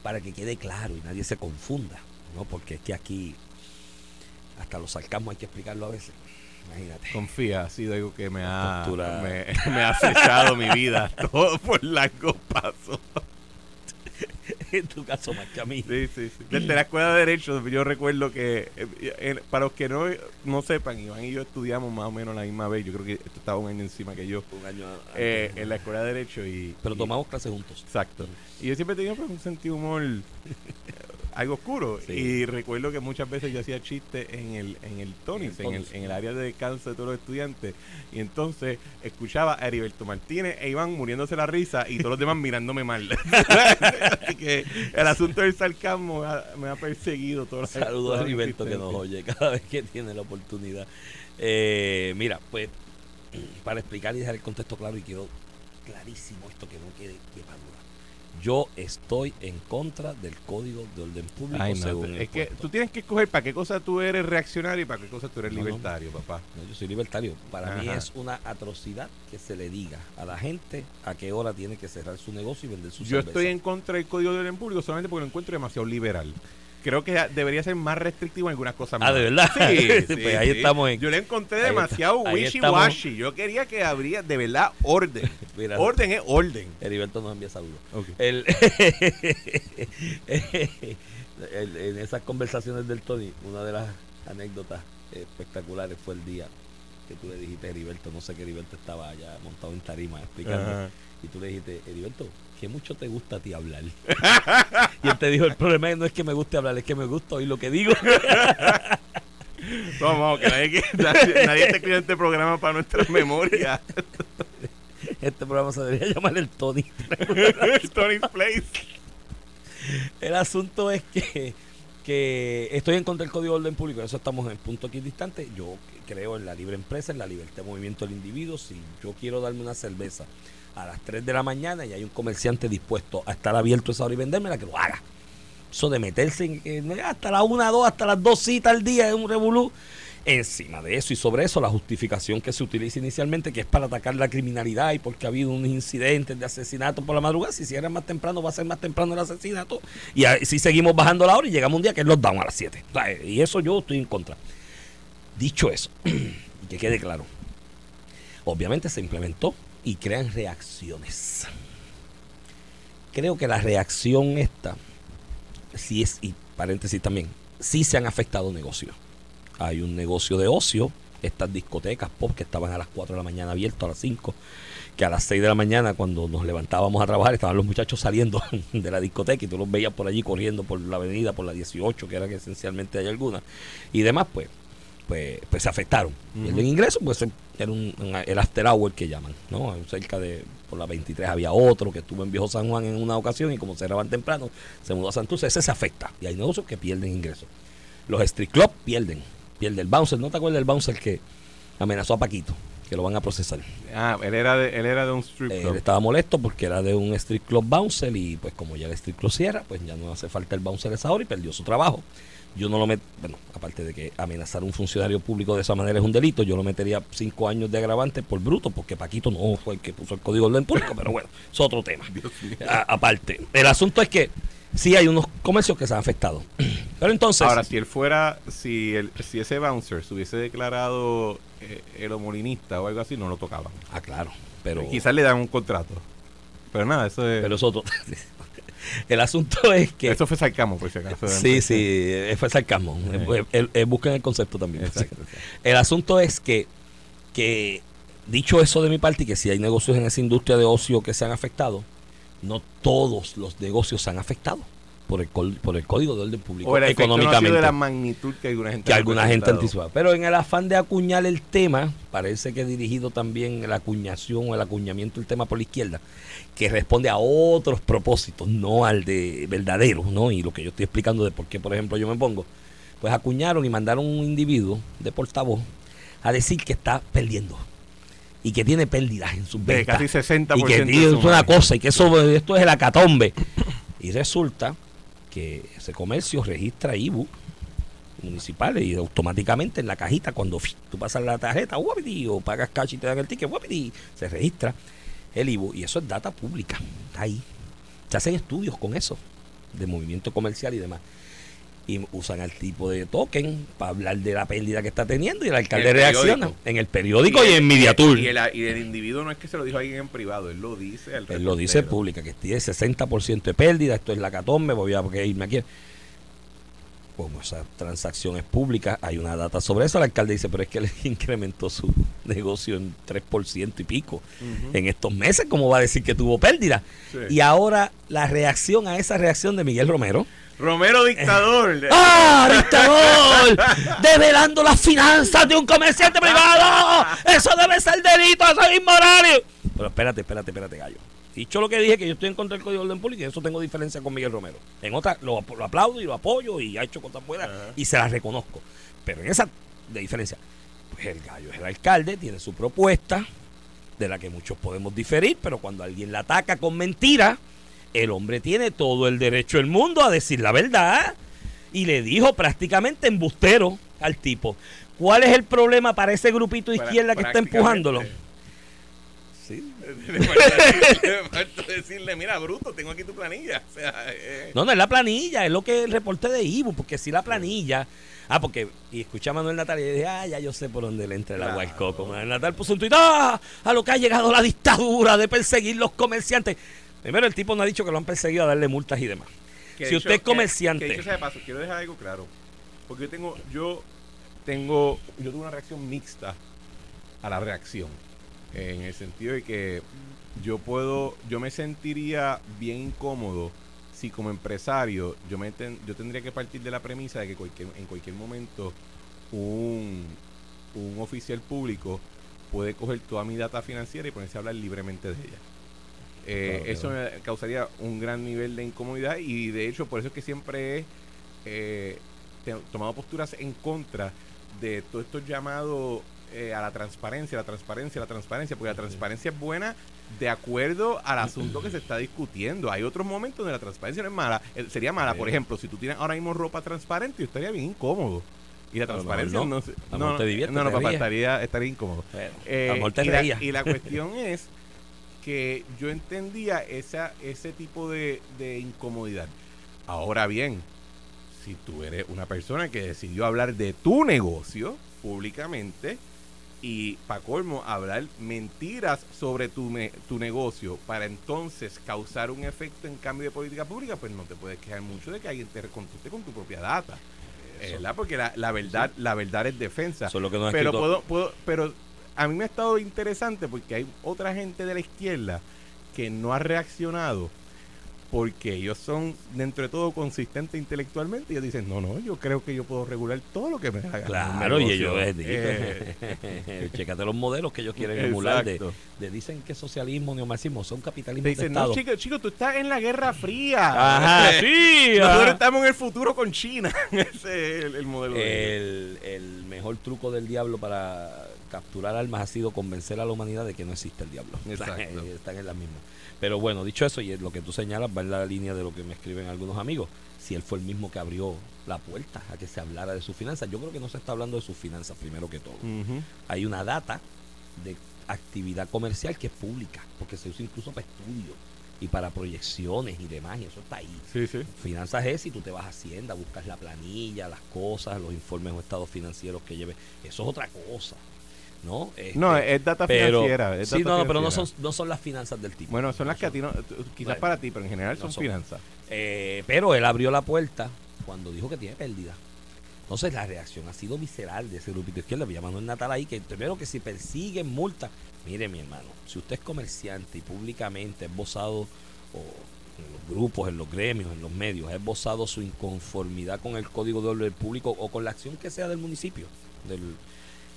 para que quede claro y nadie se confunda, ¿no? Porque es que aquí hasta los sarcasmos hay que explicarlo a veces. Imagínate. Confía, ha sido algo que me ha, me, me ha acechado mi vida todo por largos pasos. en tu caso más que a mí. Sí, sí, sí. Desde la escuela de Derecho, yo recuerdo que, eh, para los que no, no sepan, Iván y yo estudiamos más o menos la misma vez. Yo creo que esto estaba un año encima que yo. Un año antes. eh, en la escuela de Derecho y. Pero y- tomamos clases juntos. Exacto. Y yo siempre tenía pues, un sentido humor algo oscuro. Sí. Y recuerdo que muchas veces yo hacía chistes en el, en el Tonis, En el en el área de descanso de todos los estudiantes. Y entonces escuchaba a Heriberto Martínez e Iván muriéndose la risa y todos los demás mirándome mal. Así que el asunto del sarcasmo me ha, me ha perseguido toda la Saludos a Heriberto que nos oye cada vez que tiene la oportunidad. Eh, mira, pues para explicar y dejar el contexto claro y quedó clarísimo esto que no quede duda. Yo estoy en contra del Código de Orden Público Ay, no, según el es que tú tienes que escoger para qué cosa tú eres reaccionario y para qué cosa tú eres No, no. libertario, papá. No, yo soy libertario. Para mí Ajá. es una atrocidad que se le diga a la gente a qué hora tiene que cerrar su negocio y vender su Yo cerveza. estoy en contra del Código de Orden Público solamente porque lo encuentro demasiado liberal. Creo que debería ser más restrictivo en algunas cosas. Ah, ¿de verdad? Sí, sí, Pues ahí sí. estamos en- Yo le encontré ahí demasiado wishy-washy. Yo quería que habría de verdad orden. Mira. orden es orden. Heriberto nos envía saludos. Ok. El- el- en esas conversaciones del Tony, una de las anécdotas espectaculares fue el día que tú le dijiste a Heriberto, no sé que Heriberto estaba allá montado en tarima explicando, y tú le dijiste, Heriberto, ¿qué mucho te gusta a ti hablar? y él te dijo, el problema no es que me guste hablar, es que me gusta oír lo que digo. Vamos, vamos, que nadie, que- nadie, nadie te escribe este programa para nuestras memorias. este programa se debería llamar el Tony. Tony's Place. El asunto es que, que estoy en contra del Código de Orden Público, eso estamos en punto aquí distante. Yo creo en la libre empresa, en la libertad de movimiento del individuo. Si yo quiero darme una cerveza a las 3 de la mañana y hay un comerciante dispuesto a estar abierto esa hora y vendérmela, que lo haga. Eso de meterse en- hasta la 1, 2, hasta las 2 citas al día es un revolú. Encima de eso y sobre eso, la justificación que se utiliza inicialmente, que es para atacar la criminalidad y porque ha habido un incidente de asesinato por la madrugada, si cierran más temprano, va a ser más temprano el asesinato. Y si seguimos bajando la hora y llegamos un día que es lockdown a las 7. O sea, y eso yo estoy en contra. Dicho eso, y que quede claro, obviamente se implementó y crean reacciones. Creo que la reacción esta, sí es, y paréntesis también, sí se han afectado negocios. Hay un negocio de ocio, estas discotecas pop que estaban a las 4 de la mañana abiertas, a las 5, que a las 6 de la mañana cuando nos levantábamos a trabajar estaban los muchachos saliendo de la discoteca y tú los veías por allí corriendo por la avenida, por la 18, que era que esencialmente hay algunas, y demás, pues pues, pues se afectaron. Y el ingreso, pues era un, el after hour que llaman, ¿no? Cerca de, por la 23 había otro que estuvo en Viejo San Juan en una ocasión y como cerraban temprano, se mudó a Santurce, ese se afecta. Y hay negocios que pierden ingresos. Los street club pierden, pierde el bouncer. ¿No te acuerdas del bouncer que amenazó a Paquito? Que lo van a procesar. Ah, él era de, él era de un strip Eh, club. Él estaba molesto porque era de un street club bouncer y pues como ya el street club cierra, pues ya no hace falta el bouncer a esa hora y perdió su trabajo. Yo no lo meto, bueno, aparte de que amenazar a un funcionario público de esa manera es un delito, yo lo metería cinco años de agravante por bruto, porque Paquito no fue el que puso el código de orden público, pero bueno, es otro tema. A- aparte, el asunto es que sí hay unos comercios que se han afectado. Pero entonces, Ahora, si él fuera, si el, si ese bouncer se hubiese declarado eh, eromolinista o algo así, no lo tocaban. ah, claro, pero Quizás le dan un contrato. Pero nada, eso es. pero es otro. el asunto es que eso fue sarcasmo, por si acaso. Sí, sí, eh, fue sarcasmo. Eh, eh, eh, busquen el concepto también. Exacto, Sí. El asunto es que, que, dicho eso de mi parte, y que si hay negocios en esa industria de ocio que se han afectado, no todos los negocios se han afectado por el, por el código de orden público O el efecto no económicamente. de la magnitud que alguna gente que alguna gente. Pero en el afán de acuñar el tema, parece que dirigido también la acuñación o el acuñamiento del tema por la izquierda, que responde a otros propósitos, no al de verdadero, ¿no? Y lo que yo estoy explicando de por qué, por ejemplo, yo me pongo, pues acuñaron y mandaron un individuo de portavoz a decir que está perdiendo y que tiene pérdidas en sus De ventas casi 60% y que de su una cosa y que eso esto es el acatombe y resulta que ese comercio registra IBU municipales y automáticamente en la cajita cuando tú pasas la tarjeta guapiti, o pagas cash y te dan el ticket guapiti, se registra el IBU y eso es data pública está ahí. Se hacen estudios con eso de movimiento comercial y demás y usan al tipo de token para hablar de la pérdida que está teniendo y el alcalde el reacciona periódico. en el periódico y, el- en Mediatour Y el, y el individuo no es que se lo dijo a alguien en privado, él lo dice al Él lo dice pública, que tiene 60% de pérdida, esto es la catombe, voy a irme aquí. Como esa transacción es pública, hay una data sobre eso. El alcalde dice, pero es que él incrementó su negocio en 3% y pico en estos meses. ¿Cómo va a decir que tuvo pérdida? Sí. Y ahora la reacción a esa reacción de Miguel Romero. Romero dictador. ¡Ah, dictador! ¡Develando las finanzas de un comerciante privado! ¡Eso debe ser delito! ¡Eso es inmoral! Pero espérate, espérate, espérate, gallo. Dicho lo que dije, que yo estoy en contra del Código de Orden Público y eso tengo diferencia con Miguel Romero. En otra lo, ap- lo aplaudo y lo apoyo y ha hecho cosas buenas y se las reconozco. Pero en esa de diferencia, pues el gallo es el alcalde, tiene su propuesta, de la que muchos podemos diferir, pero cuando alguien la ataca con mentira, el hombre tiene todo el derecho del mundo a decir la verdad. Y le dijo prácticamente embustero al tipo. ¿Cuál es el problema para ese grupito de izquierda que está empujándolo? Le falta decirle, mira, bruto, tengo aquí tu planilla. O sea, eh, No, no es la planilla, es lo que el reporte de Ibu, porque si la planilla. Ah, porque, y escuché a Manuel Natal y dije, ah, ya yo sé por dónde le entra el agua al coco. Manuel Natal puso un tuit, ah, a lo que ha llegado la dictadura de perseguir los comerciantes. Primero, el tipo no ha dicho que lo han perseguido a darle multas y demás. que si usted es comerciante. Que, que dicho sea de paso, quiero dejar algo claro. Porque yo tengo, yo tengo, yo tengo una reacción mixta a la reacción. En el sentido de que yo puedo, yo me sentiría bien incómodo si como empresario yo me ten- yo tendría que partir de la premisa de que cualquier, en cualquier momento un, un oficial público puede coger toda mi data financiera y ponerse a hablar libremente de ella. Eh, Claro eso me causaría un gran nivel de incomodidad y de hecho por eso es que siempre he eh, tomado posturas en contra de todos estos llamados eh, a la transparencia, la transparencia, la transparencia, porque la transparencia es buena de acuerdo al asunto que se está discutiendo. Hay otros momentos donde la transparencia no es mala. Eh, sería mala, por ejemplo, si tú tienes ahora mismo ropa transparente, yo estaría bien incómodo. Y la transparencia no. no, no, mejor te no, diviertes, no, no, papá, estaría, estaría incómodo. Bueno, Eh, te y, la, y la cuestión es que yo entendía esa, ese tipo de, de incomodidad. Ahora bien, si tú eres una persona que decidió hablar de tu negocio públicamente y, para colmo, hablar mentiras sobre tu, me- tu negocio para entonces causar un efecto en cambio de política pública, pues no te puedes quejar mucho de que alguien te conteste con tu propia data. Eso. ¿verdad? Porque la, la verdad la verdad es defensa Eso es lo que no pero escrito- puedo, puedo, pero a mí me ha estado interesante porque hay otra gente de la izquierda que no ha reaccionado porque ellos son dentro de todo consistentes intelectualmente y ellos dicen no no yo creo que yo puedo regular todo lo que me haga Claro, y ellos eh, Chécate los modelos que ellos quieren emular. De, de dicen que socialismo, neomarxismo son capitalismo te de dicen no chico chico tú estás en la guerra fría Ajá, sí. nosotros estamos en el futuro con China ese es el, el modelo de. El, el mejor truco del diablo para capturar almas ha sido convencer a la humanidad de que no existe el diablo. Exacto. Están en la misma. Pero bueno, dicho eso, y es lo que tú señalas va en la línea de lo que me escriben algunos amigos. Si él fue el mismo que abrió la puerta a que se hablara de sus finanzas, yo creo que no se está hablando de sus finanzas primero que todo. Hay una data de actividad comercial que es pública, porque se usa incluso para estudios y para proyecciones y demás, y eso está ahí. sí sí Finanzas es si tú te vas a Hacienda, buscas la planilla, las cosas, los informes o estados financieros que lleves. Eso es otra cosa, ¿no? Este, no es data pero, financiera es sí, data no, no, pero no son, no son las finanzas del tipo. bueno son No las que a ti no quizás para ti pero en general son son. finanzas Eh, pero él abrió la puerta cuando dijo que tiene pérdida. Entonces la reacción ha sido visceral de ese grupito izquierda. Había Manuel Natal ahí que primero que si persiguen multa. Mire mi hermano, si usted es comerciante y públicamente es bozado o en los grupos, en los gremios, en los medios, ha esbozado su inconformidad con el código de orden público o con la acción que sea del municipio. Del,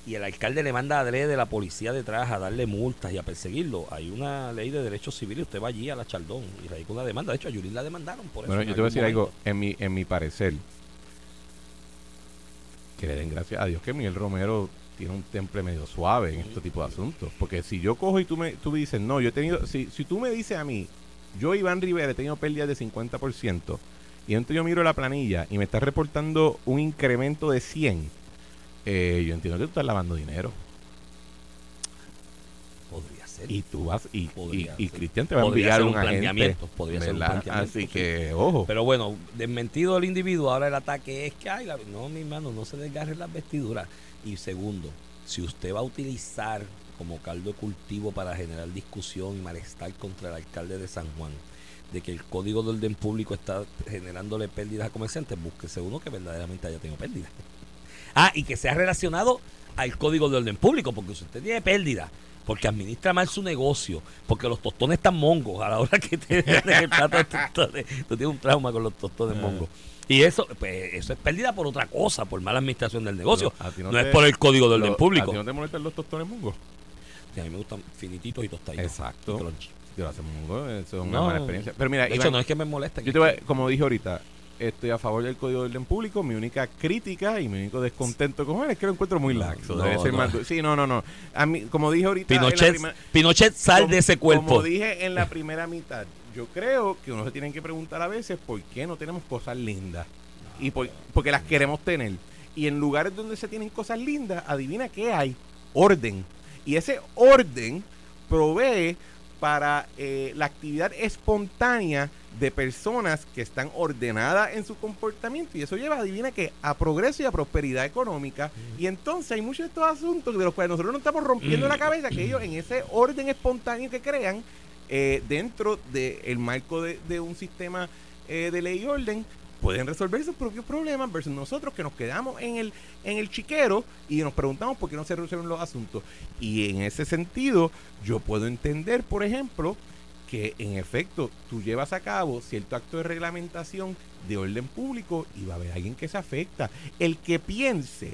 y el alcalde le manda a Adrede de la policía detrás a darle multas y a perseguirlo. Hay una ley de derechos civiles, usted va allí a la Chaldón y radica una demanda. De hecho, a Yulín la demandaron por eso. Bueno, en yo te voy a decir algo, en mi, en mi parecer, que le den gracias a Dios que Miguel Romero tiene un temple medio suave en este tipo de asuntos. Porque si yo cojo y tú me, tú me dices, no, yo he tenido, si, si tú me dices a mí, yo Iván Rivera he tenido pérdidas de 50%, y entonces yo miro la planilla y me estás reportando un incremento de 100, eh, yo entiendo que tú estás lavando dinero. Podría ser. Y tú vas, y. Cristian te va a enviar un un agente. planteamiento, podría ser un planteamiento, Así sí. que, ojo. Pero bueno, desmentido el individuo, ahora el ataque es que, ay, la- no, mi hermano, no se desgarre las vestiduras. Y segundo, si usted va a utilizar como caldo de cultivo para generar discusión y malestar contra el alcalde de San Juan, de que el código de orden público está generándole pérdidas a comerciantes, búsquese uno que verdaderamente haya tenido pérdidas. Ah, y que sea relacionado al código de orden público, porque si usted tiene pérdida, porque administra mal su negocio, porque los tostones están mongos a la hora que te den el plato de tostones, tú tienes un trauma con los tostones Ah. mongos. Y eso, pues, eso es pérdida por otra cosa, por mala administración del negocio. No, es por el código de orden Lo- público. ¿A ti no te molestan los tostones mungos? Sí, a mí me gustan finititos y tostaditos. Exacto. Yo lo hacemos mungo, eso es una No, buena experiencia. Pero mira, De Iván, hecho, no es que me molesten. yo te voy como dije ahorita, estoy a favor del código de orden público. Mi única crítica y mi único descontento con él es que lo encuentro muy laxo. no, debe ser no. más du- Sí, no, no, no. A mí, como dije ahorita. Pinochet, sal como- de ese cuerpo. Como dije en la primera mitad, yo creo que uno se tiene que preguntar a veces por qué no tenemos cosas lindas. Y por- porque las queremos tener. Y en lugares donde se tienen cosas lindas, adivina qué hay. Orden. Y ese orden provee para eh, la actividad espontánea de personas que están ordenadas en su comportamiento y eso lleva, adivina que, a progreso y a prosperidad económica. Y entonces hay muchos de estos asuntos de los cuales nosotros nos estamos rompiendo la cabeza, que ellos en ese orden espontáneo que crean, eh, dentro del marco de, de un sistema eh, de ley y orden, pueden resolver sus propios problemas versus nosotros que nos quedamos en el, en el chiquero y nos preguntamos por qué no se resuelven los asuntos. Y en ese sentido, yo puedo entender, por ejemplo, que en efecto tú llevas a cabo cierto acto de reglamentación de orden público y va a haber alguien que se afecta. El que piense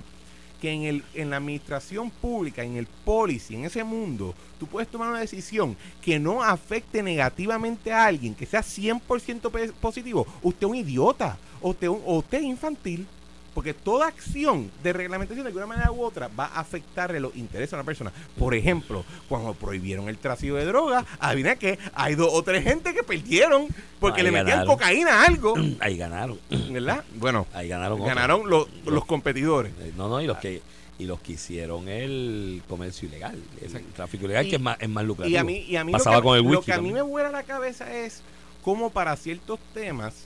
que en, el, en la administración pública, en el policy, en ese mundo, tú puedes tomar una decisión que no afecte negativamente a alguien, que sea 100% pe- positivo, usted es un idiota, o usted, usted es infantil. Porque toda acción de reglamentación de alguna manera u otra va a afectarle los intereses a una persona. Por ejemplo, cuando prohibieron el tráfico de drogas, adivina que hay dos o tres gente que perdieron porque Ahí le metían ganaron. cocaína a algo. Ahí ganaron. ¿Verdad? Bueno, Ahí ganaron. ganaron los, los competidores. Eh, No, no, y los que y los que hicieron el comercio ilegal, el tráfico ilegal, Y- que es más, es más lucrativo. Y a mí, y a mí Pasaba lo que, con el lo whisky que a mí también. me vuela la cabeza es cómo para ciertos temas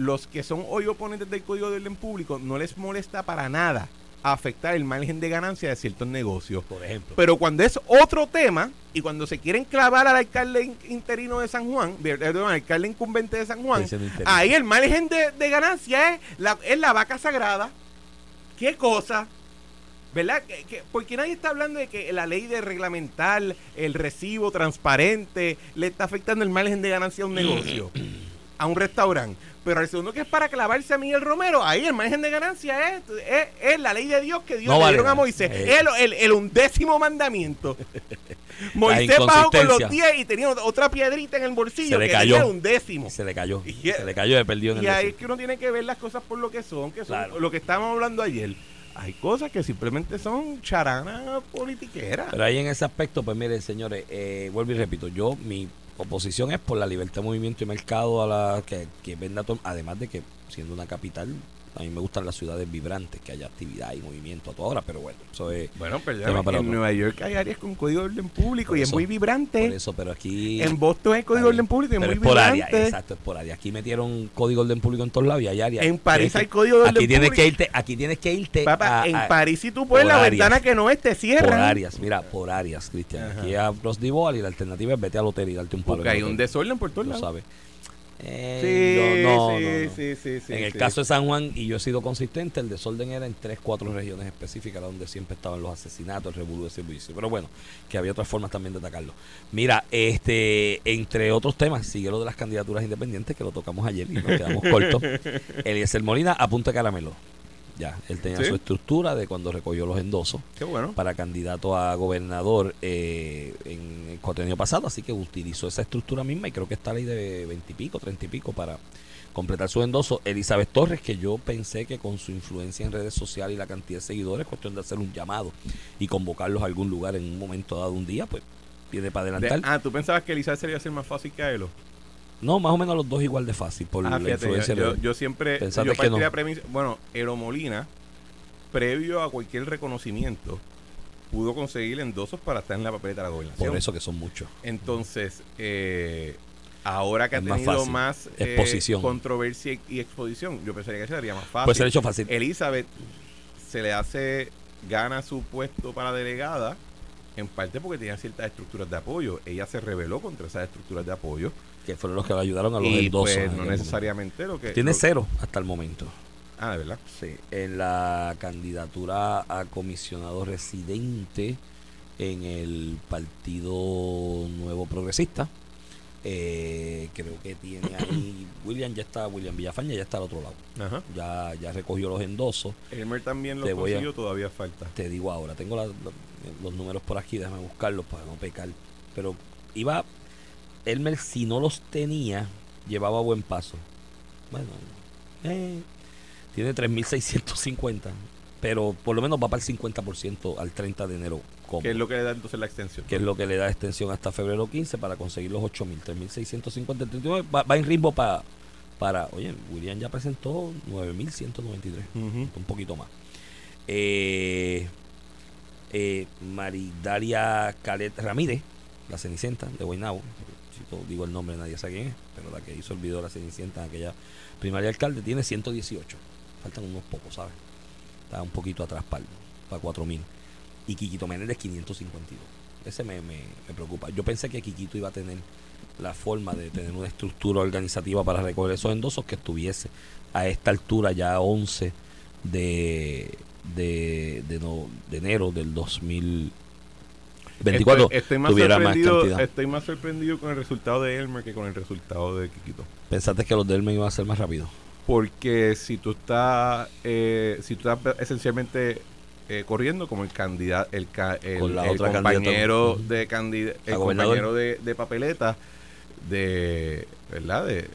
los que son hoy oponentes del Código de Orden Público no les molesta para nada afectar el margen de ganancia de ciertos negocios. por ejemplo. Pero cuando es otro tema y cuando se quieren clavar al alcalde in- interino de San Juan, perdón, al alcalde incumbente de San Juan, ahí el margen de, de ganancia es la, es la vaca sagrada. ¿Qué cosa? ¿Verdad? Que, que- porque nadie está hablando de que la ley de reglamentar el recibo transparente le está afectando el margen de ganancia a un negocio, a un restaurante. Pero el segundo que es para clavarse a Miguel Romero, ahí el margen de ganancia es, es, es la ley de Dios que Dios No le vale dieron a. Moisés. Eh. El, el- el undécimo mandamiento. Moisés bajó con los inconsistencias. 10 y tenía otra piedrita en el bolsillo Se le que cayó. era el undécimo. Se le cayó. Y- se le cayó y perdió en el Y ahí es que uno tiene que ver las cosas por lo que son, que son Claro. lo que estábamos hablando ayer. Hay cosas que simplemente son charanas politiqueras. Pero ahí en ese aspecto, pues miren, señores, eh, vuelvo y repito, yo mi oposición es por la libertad de movimiento y mercado a la que, venda además de que siendo una capital, a mí me gustan las ciudades vibrantes, que haya actividad y movimiento a toda hora, pero bueno, eso es Bueno, pero para en otro. Nueva York hay áreas con código de orden público Por y es muy por vibrante. eso, pero aquí En Boston hay código de orden público y es muy es por área, vibrante. exacto, es por área. Aquí metieron código de orden público en todos lados y hay áreas. En París Tienes hay código de orden Aquí tienes público. que irte, aquí tienes que irte Papá, a- en París si tú por la áreas. ventana que no es, te por cierran. áreas, mira, por áreas, Cristian. Aquí a Divoal y la alternativa es vete al hotel y darte un palo. Porque hay un desorden por todos lados. sabes. Sí, Eh, yo- no, sí, no, no. sí, sí, sí, en el sí. caso de San Juan, y yo he sido consistente, el desorden era en tres, cuatro regiones específicas, donde siempre estaban los asesinatos, el revolú de servicio. Pero bueno, que había otras formas también de atacarlo. Mira, este, entre otros temas, sigue lo de las candidaturas independientes, que lo tocamos ayer y nos quedamos cortos. Eliezer Molina apunta caramelo. Ya, él tenía ¿Sí? su estructura de cuando recogió los endosos Qué bueno. para candidato a gobernador eh, en el cuatrienio pasado, así que utilizó esa estructura misma y creo que está ley de veintipico, treinta y pico para completar su endoso. Elizabeth Torres, que yo pensé que con su influencia en redes sociales y la cantidad de seguidores, cuestión de hacer un llamado y convocarlos a algún lugar en un momento dado un día, pues viene para De- adelantar. ah, ¿tú pensabas que Elizabeth se le iba a hacer más fácil que a Elo? No, más o menos los dos igual de fácil por Ah, la fíjate, influencia. yo, de- yo- yo siempre yo que no. la premisa, bueno, Ero Molina, previo a cualquier reconocimiento, pudo conseguir endosos para estar en la papeleta de la gobernación. por eso que son muchos. Entonces, eh, ahora que Es ha tenido más eh, Exposición. controversia y- y exposición, yo pensaría que sería más fácil. Puede ser hecho fácil. Elizabeth se le hace, gana su puesto para delegada, en parte porque tenía ciertas estructuras de apoyo. Ella se rebeló contra esas estructuras de apoyo. Que fueron los que le ayudaron a los Y endosos. pues, no momento. necesariamente lo que... Tiene lo- cero hasta el momento. Ah, de verdad. Sí, en la candidatura a comisionado residente en el Partido Nuevo Progresista. Eh, creo que tiene ahí William ya está William Villafaña ya está al otro lado Ajá. ya ya recogió los endosos Elmer también lo consiguió, todavía falta. te digo ahora tengo la- la- los números por aquí déjame buscarlos para no pecar pero iba Elmer si no los tenía llevaba buen paso bueno eh, tiene 3.650 pero por lo menos va para el 50% al 30 de enero ¿Qué es lo que le da entonces la extensión? que es lo que le da extensión hasta febrero 15 para conseguir los 8.000 3.650 el 39 va, va en ritmo para para oye William ya presentó 9.193 Ujú. un poquito más. Eh, eh, Maridalia Calet Ramírez, la Cenicienta de Guaynabo. Digo el nombre, nadie sabe quién es, pero la que hizo el video de la Cenicienta en aquella primaria alcalde tiene 118. Faltan unos pocos, ¿sabes? Está un poquito atrás para, para 4000. Y Quiquito Menéndez 552. Ese me, me, me preocupa. Yo pensé que Quiquito iba a tener la forma de tener una estructura organizativa para recoger esos endosos que estuviese a esta altura ya 11 de, de, de, no- de enero del 2024 Estoy, estoy más tuviera más cantidad. estoy más sorprendido con el resultado de Elmer que con el resultado de Kikito. ¿Pensaste que los del me iban a ser más rápido? Porque si tú estás, eh, si tú estás esencialmente eh, corriendo como el candidato, el, ca- el, el compañero candidata. de candida- el compañero de, de papeleta, de, ¿verdad? De,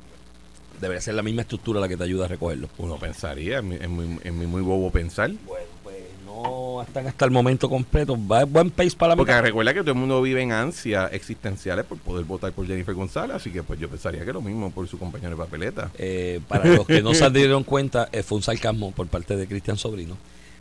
Debería ser la misma estructura la que te ayuda a recogerlo. uno pensaría, es es mi muy bobo pensar. Bueno, no están hasta el momento completo. Va buen pace para la Porque mitad. recuerda que todo el mundo vive en ansias existenciales por poder votar por Jennifer González, así que pues yo pensaría que lo mismo por su compañero de papeleta. Eh, para los que no se dieron cuenta, eh, fue un sarcasmo por parte de Cristian Sobrino.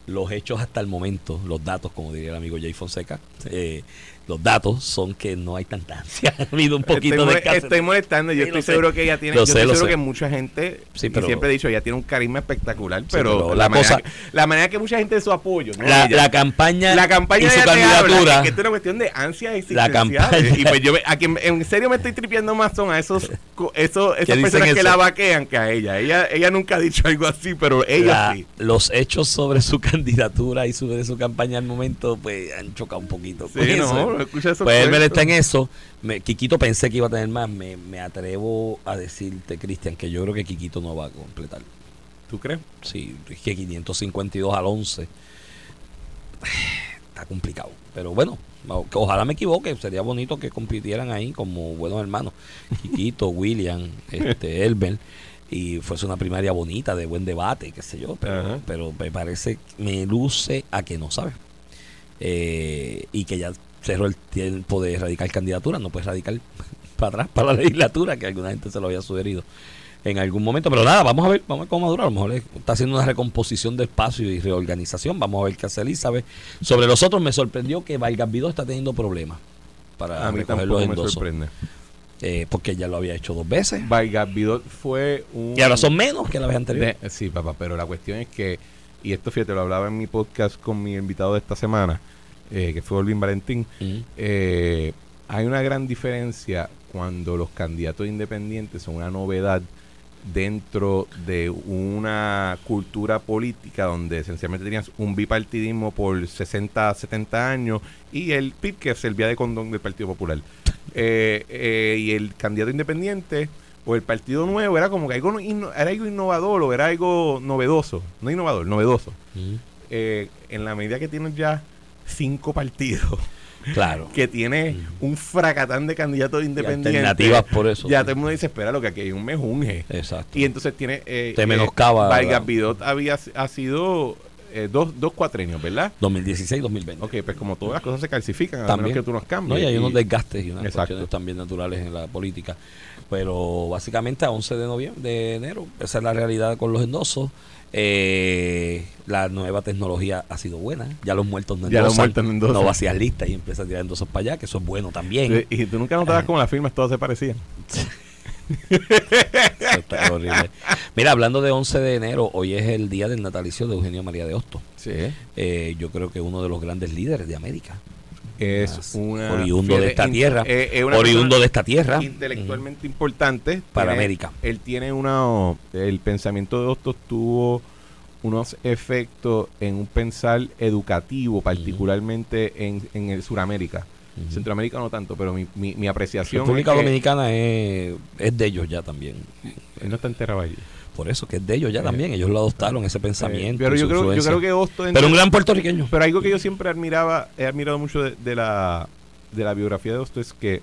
Los hechos hasta el momento, los datos, como diría el amigo Jay Fonseca, eh, los datos son que no hay tanta ansia. Ha habido un poquito estoy, de escasez. estoy molestando, yo Sí, estoy sé. seguro que ella tiene, Lo yo sé, estoy seguro sé. que mucha gente, Sí, y pero- siempre he dicho, ella tiene un carisma espectacular, Sí, pero, pero la, la manera, cosa- que- la manera que mucha gente de su apoyo, ¿no? la, Ella- la campaña, la campaña y su habla, candidatura. que esto es una cuestión de ansias La existenciales. campaña- Y pues yo, a quien en serio me estoy tripeando más son a esos, esos esas personas que la vaquean que a ella. Ella ella nunca ha dicho algo así, pero ella la- sí. los hechos sobre su candidatura y sobre su campaña al momento pues han chocado un poquito con eso. No, escucha esos pues cuentos. está en eso. Me, Quiquito pensé que iba a tener más. Me, me atrevo a decirte Cristian que yo creo que Quiquito no va a completar. ¿Tú crees? sí es que 552 al 11 está complicado. Pero bueno ojalá me equivoque. Sería bonito que compitieran ahí como buenos hermanos. Quiquito William este Elber y fuese una primaria bonita de buen debate qué sé yo pero, Ajá. pero me parece me luce a que no sabe. Eh, y que ya cerró el tiempo de radicar candidatura no puede radicar para atrás para la legislatura que alguna gente se lo había sugerido en algún momento. Pero nada vamos a ver vamos a ver cómo madura. A lo mejor es- está haciendo una recomposición de espacio y reorganización. Vamos a ver qué hace Elizabeth. Sobre los otros me sorprendió que Vargas Vidó está teniendo problemas para A mí recoger los me endosos sorprende. eh, porque ya lo había hecho dos veces. Vargas Vidot fue un... y ahora son menos que la vez anterior. De- sí, papá, pero la cuestión es que, y esto fíjate, lo hablaba en mi podcast con mi invitado de esta semana, eh, que fue Olvin Valentín, Mm. eh, hay una gran diferencia cuando los candidatos independientes son una novedad dentro de una cultura política donde esencialmente tenías un bipartidismo por 60, 70 años y el PIB que servía de condón del Partido Popular. Eh, eh, y el candidato independiente o el Partido Nuevo era como que algo, era algo innovador o era algo novedoso. No innovador, novedoso. Mm. Eh, en la medida que tienes ya cinco partidos claro que tiene un fracatán de candidatos independientes. alternativas por eso, Ya sí. todo el mundo dice, espera, lo que aquí hay un mejunje. exacto Y entonces tiene... Eh, Te eh, menoscaba, Vargas ¿verdad? Vidot había, ha sido eh, dos, dos cuatrenios, ¿verdad? 2016-2020 Ok, pues como todas las cosas se calcifican, a También. menos que tú nos cambies. No, y hay unos desgastes y unas Exacto. cuestiones también naturales en la política. Pero básicamente a 11 de noviembre, de enero, esa es la realidad con los endosos. Eh, la nueva tecnología ha sido buena. Ya los muertos no Ya los muertos no endosan. No vacías listas y empiezas a tirar endosos para allá, que eso es bueno también. Sí, Y tú nunca notabas como las firmas todas se parecían. Eso está horrible. Mira, hablando de 11 de enero, hoy es el día del natalicio de Eugenio María de Hostos. Sí. Eh, yo creo que uno de los grandes líderes de América. Es Más una... oriundo de esta tierra. eh, es oriundo de esta tierra. intelectualmente importante Para Tiene- América. Él tiene una el pensamiento de Hostos tuvo unos efectos en un pensar educativo, particularmente en, en el Suramérica. Centroamérica no tanto, pero mi, mi, mi apreciación República es que Dominicana es, es de ellos ya también. él no está enterrado allí. Por eso que es de ellos ya Eh, también. Ellos lo adoptaron, ese pensamiento. Eh, pero y yo creo, yo creo que Pero un gran puertorriqueño. Pero algo que yo siempre admiraba, he admirado mucho de, de la, de la biografía de Hostos es que,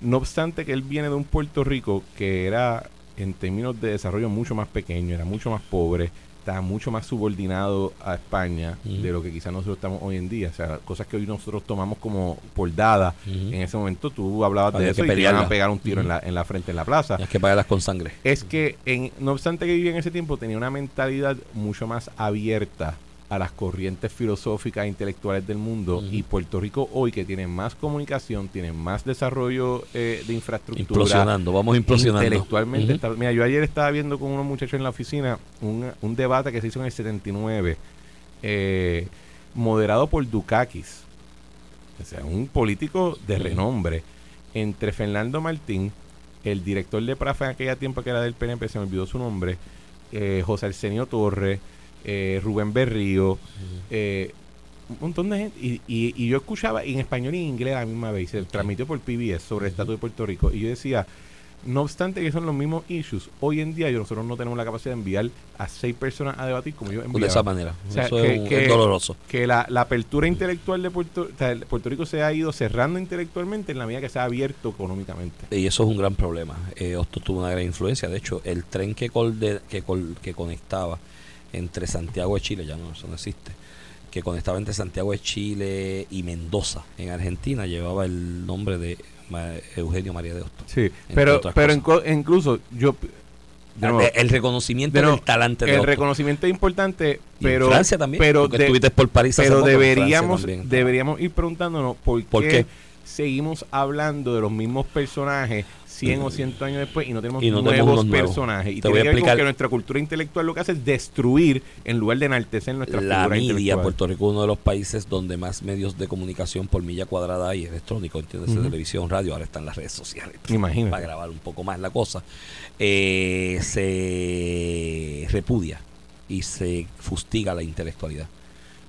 no obstante que él viene de un Puerto Rico que era, en términos de desarrollo, mucho más pequeño, era mucho más pobre, estaba mucho más subordinado a España de lo que quizás nosotros estamos hoy en día. O sea, cosas que hoy nosotros tomamos como por dadas. En ese momento tú hablabas Había de eso que y te iban a pegar un tiro en, la, en la frente, en la plaza Tienes que pagarlas con sangre. es que en, no obstante que vivía en ese tiempo tenía una mentalidad mucho más abierta a las corrientes filosóficas e intelectuales del mundo y Puerto Rico hoy que tiene más comunicación, tiene más desarrollo eh, de infraestructura. Implosionando, vamos implosionando. Intelectualmente. Está- mira, yo ayer estaba viendo con unos muchachos en la oficina un, un debate que se hizo en el 79, eh, moderado por Dukakis, o sea, un político de renombre, entre Fernando Martín, el director de PRAFA en aquella tiempo que era del PNP, se me olvidó su nombre, eh, José Arsenio Torres, eh, Rubén Berrío, eh, un montón de gente. Y, y- y yo escuchaba en español y en inglés a la misma vez. Se transmitió por PBS sobre el estatus de Puerto Rico. Y yo decía, no obstante que son los mismos issues, hoy en día nosotros no tenemos la capacidad de enviar a seis personas a debatir como yo de enviaba. esa manera. O sea, Eso que- es, un- que- es doloroso. Que la, la apertura intelectual de Puerto, o sea, el- Puerto Rico se ha ido cerrando intelectualmente en la medida que se ha abierto económicamente. Y eso es un gran problema. Eh, esto tuvo una gran influencia. De hecho, el tren que, col- que conectaba entre Santiago de Chile, ya no, eso no existe, que conectaba entre Santiago de Chile y Mendoza, en Argentina, llevaba el nombre de Eugenio María de Hostos. Sí, pero, pero cosas. incluso yo... nuevo, el reconocimiento de nuevo, del talante de el Hostos. reconocimiento es importante, Y en pero... Francia también. pero de- estuviste por París pero poco, deberíamos también. deberíamos ir preguntándonos por, ¿Por qué? seguimos hablando de los mismos personajes 100 o 100 años después y no tenemos Y no tenemos nuevos personajes. Y Te voy a que ver con explicar- que nuestra cultura intelectual lo que hace es destruir en lugar de enaltecer nuestra la media. Puerto Rico es uno de los países donde más medios de comunicación por milla cuadrada hay, electrónico, entiendes, televisión, radio, ahora están las redes sociales. Imagínate. Para grabar un poco más la cosa. Eh, se repudia y se fustiga la intelectualidad.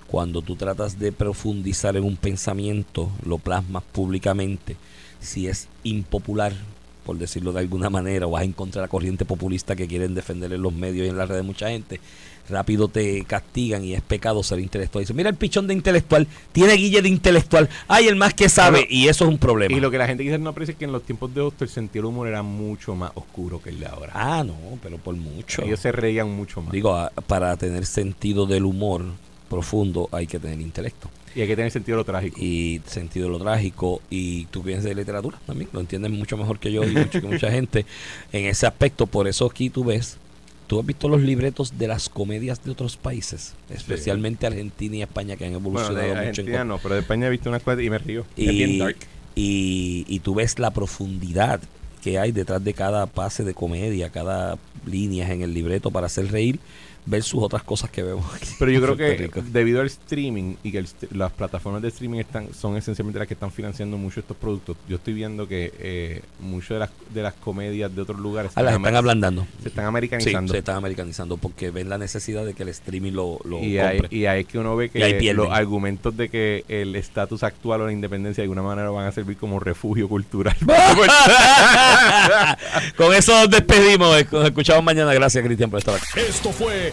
Cuando tú tratas de profundizar en un pensamiento, lo plasmas públicamente, si es impopular, por decirlo de alguna manera, o vas en contra de la corriente populista que quieren defender en los medios y en las redes mucha gente, rápido te castigan y es pecado ser intelectual. Dice, mira el pichón de intelectual, tiene guille de intelectual, hay el más que sabe, Bueno, y eso es un problema. Y lo que la gente quizás no aprecia es que en los tiempos de Hostos el sentido del humor era mucho más oscuro que el de ahora. Ah, no, pero por mucho. Ellos se reían mucho más. Digo, para tener sentido del humor profundo hay que tener intelecto y hay que tener sentido de lo trágico. y sentido de lo trágico y tú piensas de literatura también, lo entiendes mucho mejor que yo y mucho que mucha gente en ese aspecto. Por eso aquí tú ves, tú has visto los libretos de las comedias de otros países, especialmente Argentina y España que han bueno, evolucionado de mucho en Argentina no, pero de España he visto unas cosas y me río. y, es bien dark. y, y tú ves la profundidad que hay detrás de cada pase de comedia, cada línea en el libreto para hacer reír, versus otras cosas que vemos aquí. Pero yo creo que debido al streaming y que el las plataformas de streaming están son esencialmente las que están financiando mucho estos productos, yo estoy viendo que eh, muchas de las, de las comedias de otros lugares Ah, las están están ablandando. se están Sí, americanizando. se están americanizando porque ven la necesidad de que el streaming lo, lo y, ahí, compre. y ahí es que uno ve que los argumentos de que el estatus actual o la independencia de alguna manera van a servir como refugio cultural. Con eso nos despedimos. Nos escuchamos mañana. Gracias, Cristian, por estar aquí. Esto fue